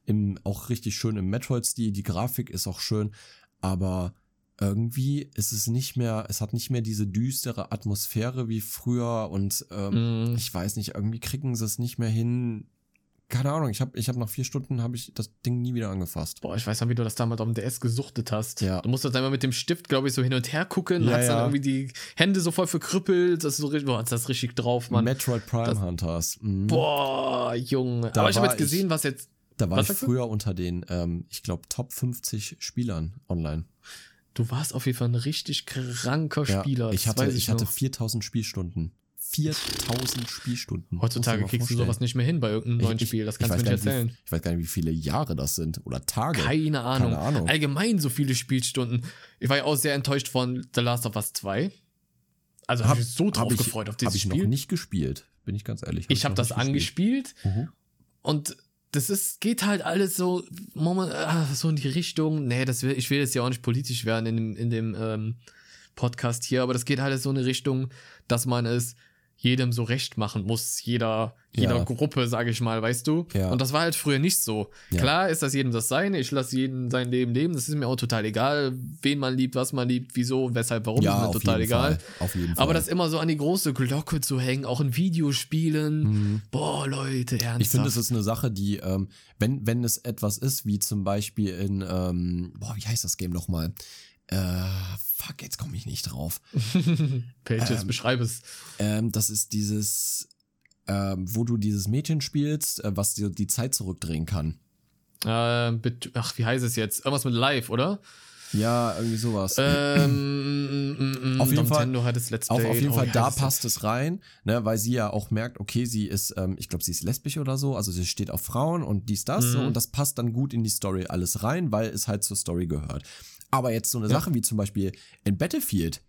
im, auch richtig schön im Metroid-Stil. Die Grafik ist auch schön, aber irgendwie ist es nicht mehr, es hat nicht mehr diese düstere Atmosphäre wie früher und ähm, mm. ich weiß nicht, irgendwie kriegen sie es nicht mehr hin. Keine Ahnung, ich habe ich hab nach vier Stunden habe ich das Ding nie wieder angefasst. Boah, ich weiß noch, wie du das damals auf dem DS gesuchtet hast. Ja. Du musstest einmal mit dem Stift, glaube ich, so hin und her gucken, ja, hast ja. dann irgendwie die Hände so voll verkrüppelt, das ist so richtig, boah, das richtig drauf, Mann. Metroid Prime das, Hunters. Mhm. Boah, Junge. Da Aber ich habe jetzt gesehen, was jetzt da war ich früher du? unter den, ähm, ich glaube, Top 50 Spielern online. Du warst auf jeden Fall ein richtig kranker Spieler. Ich hatte, ich, ich hatte 4000 Spielstunden. 4000 Spielstunden. Heutzutage kriegst vorstellen. du sowas nicht mehr hin bei irgendeinem neuen ich, Spiel. Das kannst du mir nicht erzählen. Wie, ich weiß gar nicht, wie viele Jahre das sind oder Tage. Keine Ahnung. Keine Ahnung. Allgemein so viele Spielstunden. Ich war ja auch sehr enttäuscht von The Last of Us 2. Also habe ich so drauf hab gefreut auf dieses Spiel. Habe ich noch nicht gespielt, bin ich ganz ehrlich. Hab ich habe das angespielt mhm. und das ist, geht halt alles so, ah, so in die Richtung. Nee, das will, ich will jetzt ja auch nicht politisch werden in dem, in dem ähm, Podcast hier, aber das geht halt so in eine Richtung, dass man es jedem so recht machen muss, jeder, jeder ja. Gruppe, sage ich mal, weißt du? Ja. Und das war halt früher nicht so. Ja. Klar ist das jedem das Seine, ich lasse jeden sein Leben leben, das ist mir auch total egal, wen man liebt, was man liebt, wieso, weshalb, warum, ja, ist mir total egal. Fall. Auf jeden Fall. Aber das immer so an die große Glocke zu hängen, auch in Videospielen, mhm. boah, Leute, ernsthaft. Ich finde, es ist eine Sache, die, ähm, wenn, wenn es etwas ist, wie zum Beispiel in, ähm, boah, wie heißt das Game nochmal? Äh, fuck, jetzt komme ich nicht drauf. Pages, ähm, beschreib es. Ähm, das ist dieses, ähm, wo du dieses Mädchen spielst, äh, was dir die Zeit zurückdrehen kann. Äh, ach, wie heißt es jetzt? Irgendwas mit Live, oder? Ja, irgendwie sowas. Ähm, mm, mm, auf jeden Fall, Let's Play. Auf, auf jeden oh, Fall, da passt es rein, ne, weil sie ja auch merkt, okay, sie ist, ähm, ich glaube, sie ist lesbisch oder so, also sie steht auf Frauen und dies, das, mhm. so, und das passt dann gut in die Story alles rein, weil es halt zur Story gehört. Aber jetzt so eine ja. Sache wie zum Beispiel in Battlefield.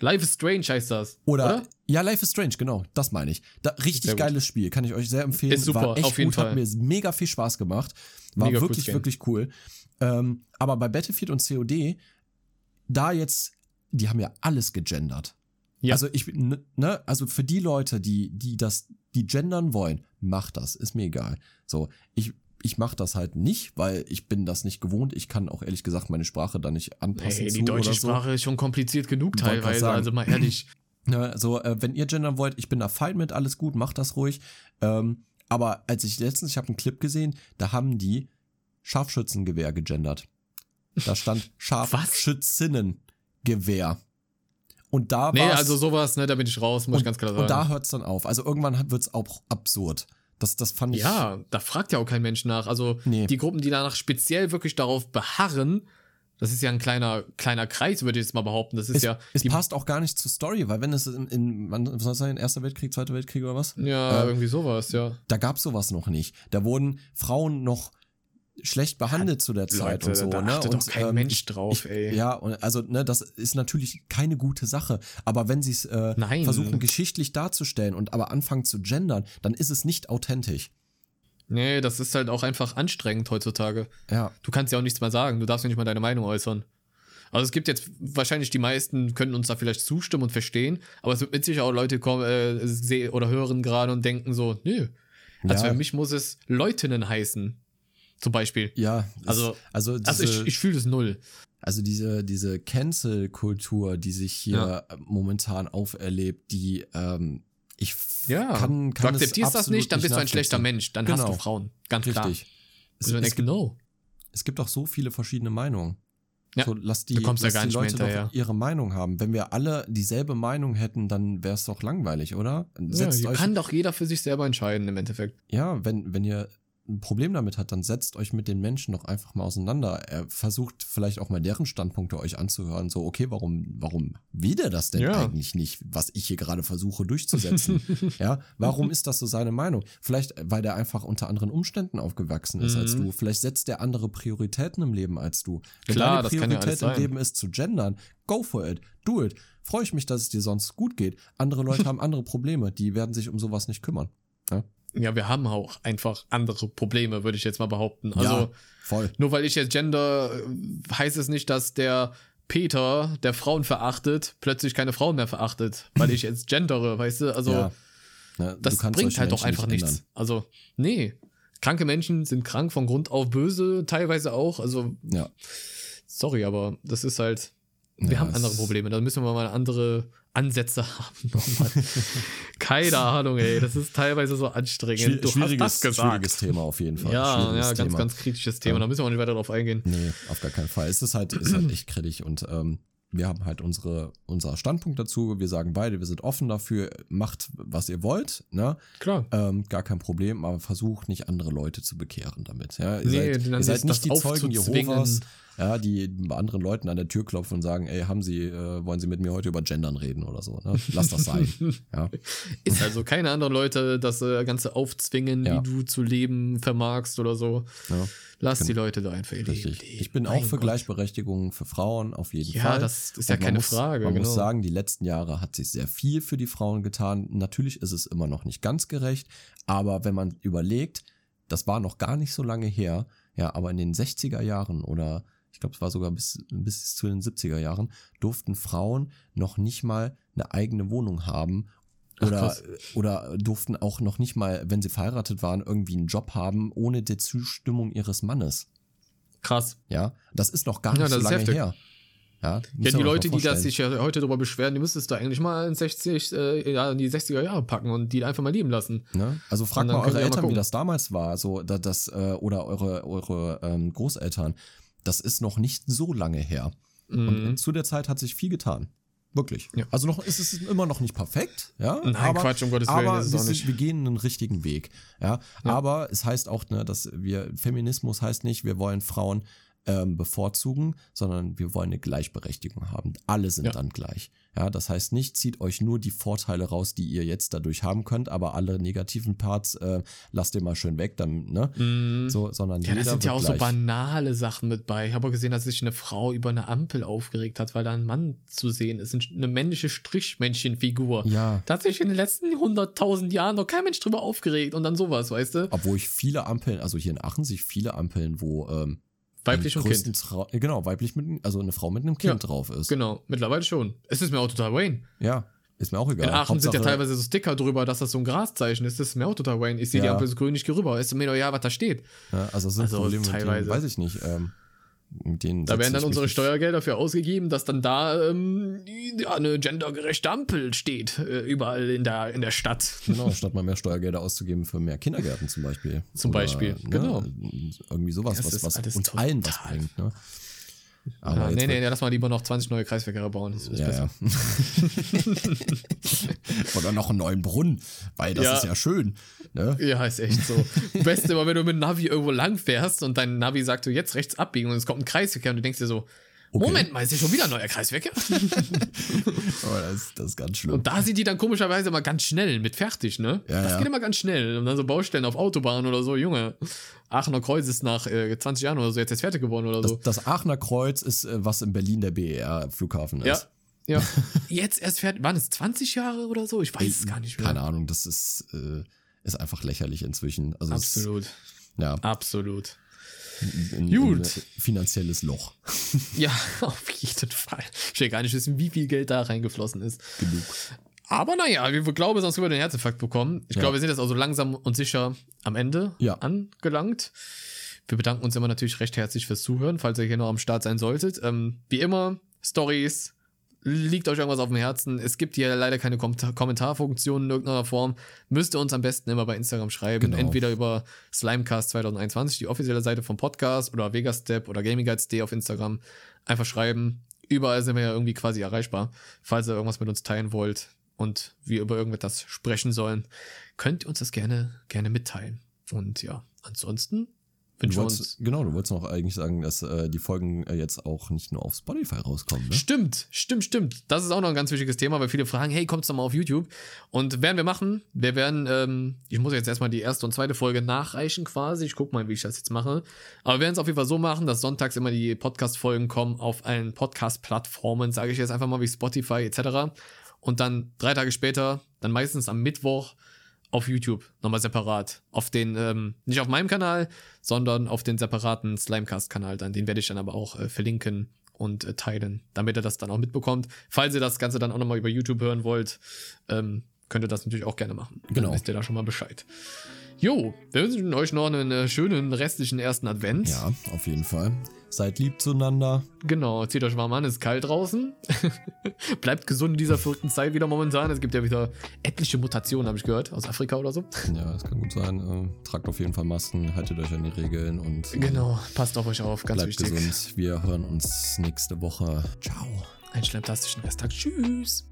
Life is Strange heißt das. Oder, oder? ja, Life is Strange, genau, das meine ich. Da, richtig geiles Spiel, kann ich euch sehr empfehlen. Ist super, War echt auf jeden gut, Fall. hat mir mega viel Spaß gemacht. War mega wirklich, wirklich cool. Ähm, aber bei Battlefield und COD, da jetzt, die haben ja alles gegendert. Ja. Also ich, ne, also für die Leute, die, die das, die gendern wollen, macht das, ist mir egal. So, ich ich mache das halt nicht, weil ich bin das nicht gewohnt. Ich kann auch ehrlich gesagt meine Sprache da nicht anpassen. Hey, die deutsche Sprache ist schon kompliziert genug teilweise, also mal ehrlich. Ne, so, äh, wenn ihr gendern wollt, ich bin da fein mit, alles gut, macht das ruhig. Ähm, aber als ich letztens, ich habe einen Clip gesehen, da haben die Scharfschützengewehr gegendert. Da stand Scharfschützinnengewehr. Und da war Nee, also sowas, ne, da bin ich raus, muss und, ich ganz klar sagen. Und da hört es dann auf. Also irgendwann wird es auch absurd. Das, das fand ich. Ja, da fragt ja auch kein Mensch nach. Also nee. die Gruppen, die danach speziell wirklich darauf beharren, das ist ja ein kleiner, kleiner Kreis, würde ich jetzt mal behaupten. Das ist es, ja. Es passt auch gar nicht zur Story, weil wenn es in, in wann soll es sein, Erster Weltkrieg, Zweiter Weltkrieg oder was? Ja, äh, irgendwie sowas, ja. Da gab es sowas noch nicht. Da wurden Frauen noch schlecht behandelt zu der Zeit Leute, und so. Da ne? und, doch kein ähm, Mensch drauf, ich, ey. Ja, und also ne, das ist natürlich keine gute Sache. Aber wenn sie es äh, versuchen geschichtlich darzustellen und aber anfangen zu gendern, dann ist es nicht authentisch. Nee, das ist halt auch einfach anstrengend heutzutage. Ja. Du kannst ja auch nichts mehr sagen. Du darfst ja nicht mal deine Meinung äußern. Also es gibt jetzt wahrscheinlich die meisten können uns da vielleicht zustimmen und verstehen, aber es wird mit Sicherheit auch Leute kommen äh, oder hören gerade und denken so, nö. Also ja. für mich muss es Leutinnen heißen. Zum Beispiel. Ja. Also, also, diese, also ich, ich fühle es null. Also diese, diese Cancel-Kultur, die sich hier ja. momentan auferlebt, die ähm, ich ja. kann, kann Du akzeptierst das nicht, dann bist du ein schlechter Mensch. Dann genau. hast du genau. Frauen. Ganz Richtig. klar. Es, es, genau. es gibt auch so viele verschiedene Meinungen. Ja, so, lass die, lass ja die Leute doch ihre Meinung haben. Wenn wir alle dieselbe Meinung hätten, dann wäre es doch langweilig, oder? Ja, kann doch jeder für sich selber entscheiden im Endeffekt. Ja, wenn, wenn ihr ein Problem damit hat, dann setzt euch mit den Menschen doch einfach mal auseinander. Er versucht vielleicht auch mal deren Standpunkte euch anzuhören. So, okay, warum, warum will der das denn ja. eigentlich nicht, was ich hier gerade versuche durchzusetzen? ja, warum ist das so seine Meinung? Vielleicht, weil der einfach unter anderen Umständen aufgewachsen ist mhm. als du. Vielleicht setzt der andere Prioritäten im Leben als du. Wenn Klar, deine Priorität ja im Leben ist zu gendern, go for it, do it. Freue ich mich, dass es dir sonst gut geht. Andere Leute haben andere Probleme, die werden sich um sowas nicht kümmern. Ja? wir haben auch einfach andere Probleme, würde ich jetzt mal behaupten. Also, ja, voll. nur weil ich jetzt Gender, äh, heißt es nicht, dass der Peter, der Frauen verachtet, plötzlich keine Frauen mehr verachtet, weil ich jetzt gendere, weißt du? Also, ja. Ja, das bringt halt doch einfach nicht nichts. Also, nee. Kranke Menschen sind krank von Grund auf böse, teilweise auch. Also, ja. sorry, aber das ist halt, wir haben andere Probleme. Da müssen wir mal andere Ansätze haben. Keine Ahnung, ey. Das ist teilweise so anstrengend. Du gesagt. Schwieriges Thema auf jeden Fall. Ja, ja, ganz, Thema. ganz kritisches Thema. Da müssen wir auch nicht weiter drauf eingehen. Nee, auf gar keinen Fall. Es ist halt, ist halt echt kritisch und ähm, wir haben halt unsere, unser Standpunkt dazu. Wir sagen beide, wir sind offen dafür. Macht, was ihr wollt. Ne? Klar. Ähm, gar kein Problem, aber versucht nicht andere Leute zu bekehren damit. Ja? Ihr nee, seid, ihr seid nicht die Zeugen Jehovas ja, die bei anderen Leuten an der Tür klopfen und sagen, ey, haben Sie, äh, wollen Sie mit mir heute über Gendern reden oder so? Ne? Lass das sein. ja. Ist also keine anderen Leute das äh, Ganze aufzwingen, ja. wie du zu leben vermagst oder so. Ja. Lass die Leute da einfach leben. Richtig. Ich bin auch für Gott. Gleichberechtigung für Frauen auf jeden ja, Fall. Ja, das ist ja keine muss, Frage. Man genau. muss sagen, die letzten Jahre hat sich sehr viel für die Frauen getan. Natürlich ist es immer noch nicht ganz gerecht, aber wenn man überlegt, das war noch gar nicht so lange her, ja, aber in den 60er Jahren oder ich glaube, es war sogar bis, bis zu den 70er Jahren, durften Frauen noch nicht mal eine eigene Wohnung haben oder, Ach, oder durften auch noch nicht mal, wenn sie verheiratet waren, irgendwie einen Job haben, ohne die Zustimmung ihres Mannes. Krass. Ja, das ist noch gar nicht ja, so lange her. Ja, ja die Leute, die das sich ja heute darüber beschweren, die müsstest du eigentlich mal in 60, äh, ja, in die 60er Jahre packen und die einfach mal leben lassen. Ne? Also fragt mal eure Eltern, mal wie das damals war, so das, äh, oder eure, eure ähm, Großeltern das ist noch nicht so lange her. Mhm. Und zu der Zeit hat sich viel getan. Wirklich. Ja. Also noch ist es immer noch nicht perfekt, ja. Nein, aber, Quatsch, um Gottes Willen. Aber wir, sind, wir, gehen einen richtigen Weg, ja? ja. Aber es heißt auch, ne, dass wir Feminismus heißt nicht, wir wollen Frauen ähm, bevorzugen, sondern wir wollen eine Gleichberechtigung haben. Alle sind ja. dann gleich. Ja, das heißt nicht, zieht euch nur die Vorteile raus, die ihr jetzt dadurch haben könnt, aber alle negativen Parts äh, lasst ihr mal schön weg, dann, ne? Mm. So, sondern ja, da sind ja auch so banale Sachen mit bei. Ich habe auch gesehen, dass sich eine Frau über eine Ampel aufgeregt hat, weil da ein Mann zu sehen ist, eine männliche Strichmännchenfigur. Ja. Da hat sich in den letzten 100.000 Jahren noch kein Mensch drüber aufgeregt und dann sowas, weißt du? Obwohl ich viele Ampeln, also hier in Aachen sich viele Ampeln, wo ähm, Weiblich und Kind. Tra genau, weiblich mit, also eine Frau mit einem Kind ja, drauf ist. Genau, mittlerweile schon. Es ist mir auch total Wayne. Ja, ist mir auch egal. In Aachen Hauptsache, sind ja teilweise so Sticker drüber, dass das so ein Graszeichen ist. Das ist mir auch total Wayne. Ich sehe ja. die Ampel so grün, ich gehe rüber. Ist mir doch ja, was da steht. Ja, also das sind also Probleme, teilweise. Denen, weiß ich nicht. Ähm, da werden dann unsere Steuergelder dafür ausgegeben, dass dann da ähm, ja, eine gendergerechte Ampel steht, äh, überall in der, in der Stadt. Genau, statt mal mehr Steuergelder auszugeben für mehr Kindergärten zum Beispiel. Zum Oder, Beispiel, ne, genau. Irgendwie sowas, das was, was uns allen was bringt. Ne? Aber ja, nee, nee, lass mal lieber noch 20 neue Kreisverkehre bauen. Das ist ja, besser. Ja. Oder noch einen neuen Brunnen, weil das ja. ist ja schön. Ne? Ja, ist echt so. Beste immer, wenn du mit dem Navi irgendwo lang fährst und dein Navi sagt, du jetzt rechts abbiegen und es kommt ein Kreisverkehr und du denkst dir so, Okay. Moment mal, ist hier schon wieder ein neuer Kreisverkehr? oh, das, das, ist ganz schlimm. Und da sind die dann komischerweise immer ganz schnell mit fertig, ne? Ja, das ja. geht immer ganz schnell. Und dann so Baustellen auf Autobahnen oder so, Junge. Aachener Kreuz ist nach äh, 20 Jahren oder so jetzt, jetzt fertig geworden oder so. Das, das Aachener Kreuz ist, äh, was in Berlin der BER-Flughafen ist. Ja. Ja. jetzt erst fertig. Waren es 20 Jahre oder so? Ich weiß es gar nicht mehr. Keine Ahnung, das ist, äh, ist einfach lächerlich inzwischen. Also Absolut. Es, ja. Absolut ein, Gut. Ein finanzielles Loch. Ja, auf jeden Fall. Ich will gar nicht wissen, wie viel Geld da reingeflossen ist. Genug. Aber naja, wir glauben, sonst über den Herzinfarkt bekommen. Ich ja. glaube, wir sind jetzt also langsam und sicher am Ende ja. angelangt. Wir bedanken uns immer natürlich recht herzlich fürs Zuhören, falls ihr hier noch am Start sein solltet. Ähm, wie immer, Stories, liegt euch irgendwas auf dem Herzen. Es gibt hier leider keine Kom Kommentarfunktion in irgendeiner Form. Müsst ihr uns am besten immer bei Instagram schreiben. Genau. Entweder über Slimecast 2021, die offizielle Seite vom Podcast, oder Vegastep oder GamingGuides.de auf Instagram. Einfach schreiben. Überall sind wir ja irgendwie quasi erreichbar. Falls ihr irgendwas mit uns teilen wollt und wir über irgendetwas sprechen sollen, könnt ihr uns das gerne, gerne mitteilen. Und ja, ansonsten Du wolltest, genau, du wolltest noch eigentlich sagen, dass äh, die Folgen äh, jetzt auch nicht nur auf Spotify rauskommen. Ne? Stimmt, stimmt, stimmt. Das ist auch noch ein ganz wichtiges Thema, weil viele fragen, hey, kommt's doch mal auf YouTube? Und werden wir machen. Wir werden, ähm, ich muss jetzt erstmal die erste und zweite Folge nachreichen quasi. Ich guck mal, wie ich das jetzt mache. Aber wir werden es auf jeden Fall so machen, dass sonntags immer die Podcast-Folgen kommen auf allen Podcast-Plattformen, sage ich jetzt einfach mal wie Spotify etc. Und dann drei Tage später, dann meistens am Mittwoch, auf YouTube nochmal separat. Auf den, ähm, nicht auf meinem Kanal, sondern auf den separaten Slimecast-Kanal dann. Den werde ich dann aber auch äh, verlinken und äh, teilen, damit ihr das dann auch mitbekommt. Falls ihr das Ganze dann auch nochmal über YouTube hören wollt, ähm, könnt ihr das natürlich auch gerne machen. Genau. Dann wisst ihr da schon mal Bescheid. Jo, wir wünschen euch noch einen äh, schönen restlichen ersten Advent. Ja, auf jeden Fall. Seid lieb zueinander. Genau, zieht euch warm an, es ist kalt draußen. Bleibt gesund in dieser verrückten Zeit wieder momentan. Es gibt ja wieder etliche Mutationen, habe ich gehört, aus Afrika oder so. Ja, das kann gut sein. Äh, tragt auf jeden Fall Masken, haltet euch an die Regeln und. Genau, passt auf euch auf, ganz bleibt wichtig. gesund. Wir hören uns nächste Woche. Ciao. Einen schlimmtastischen Resttag. Tschüss.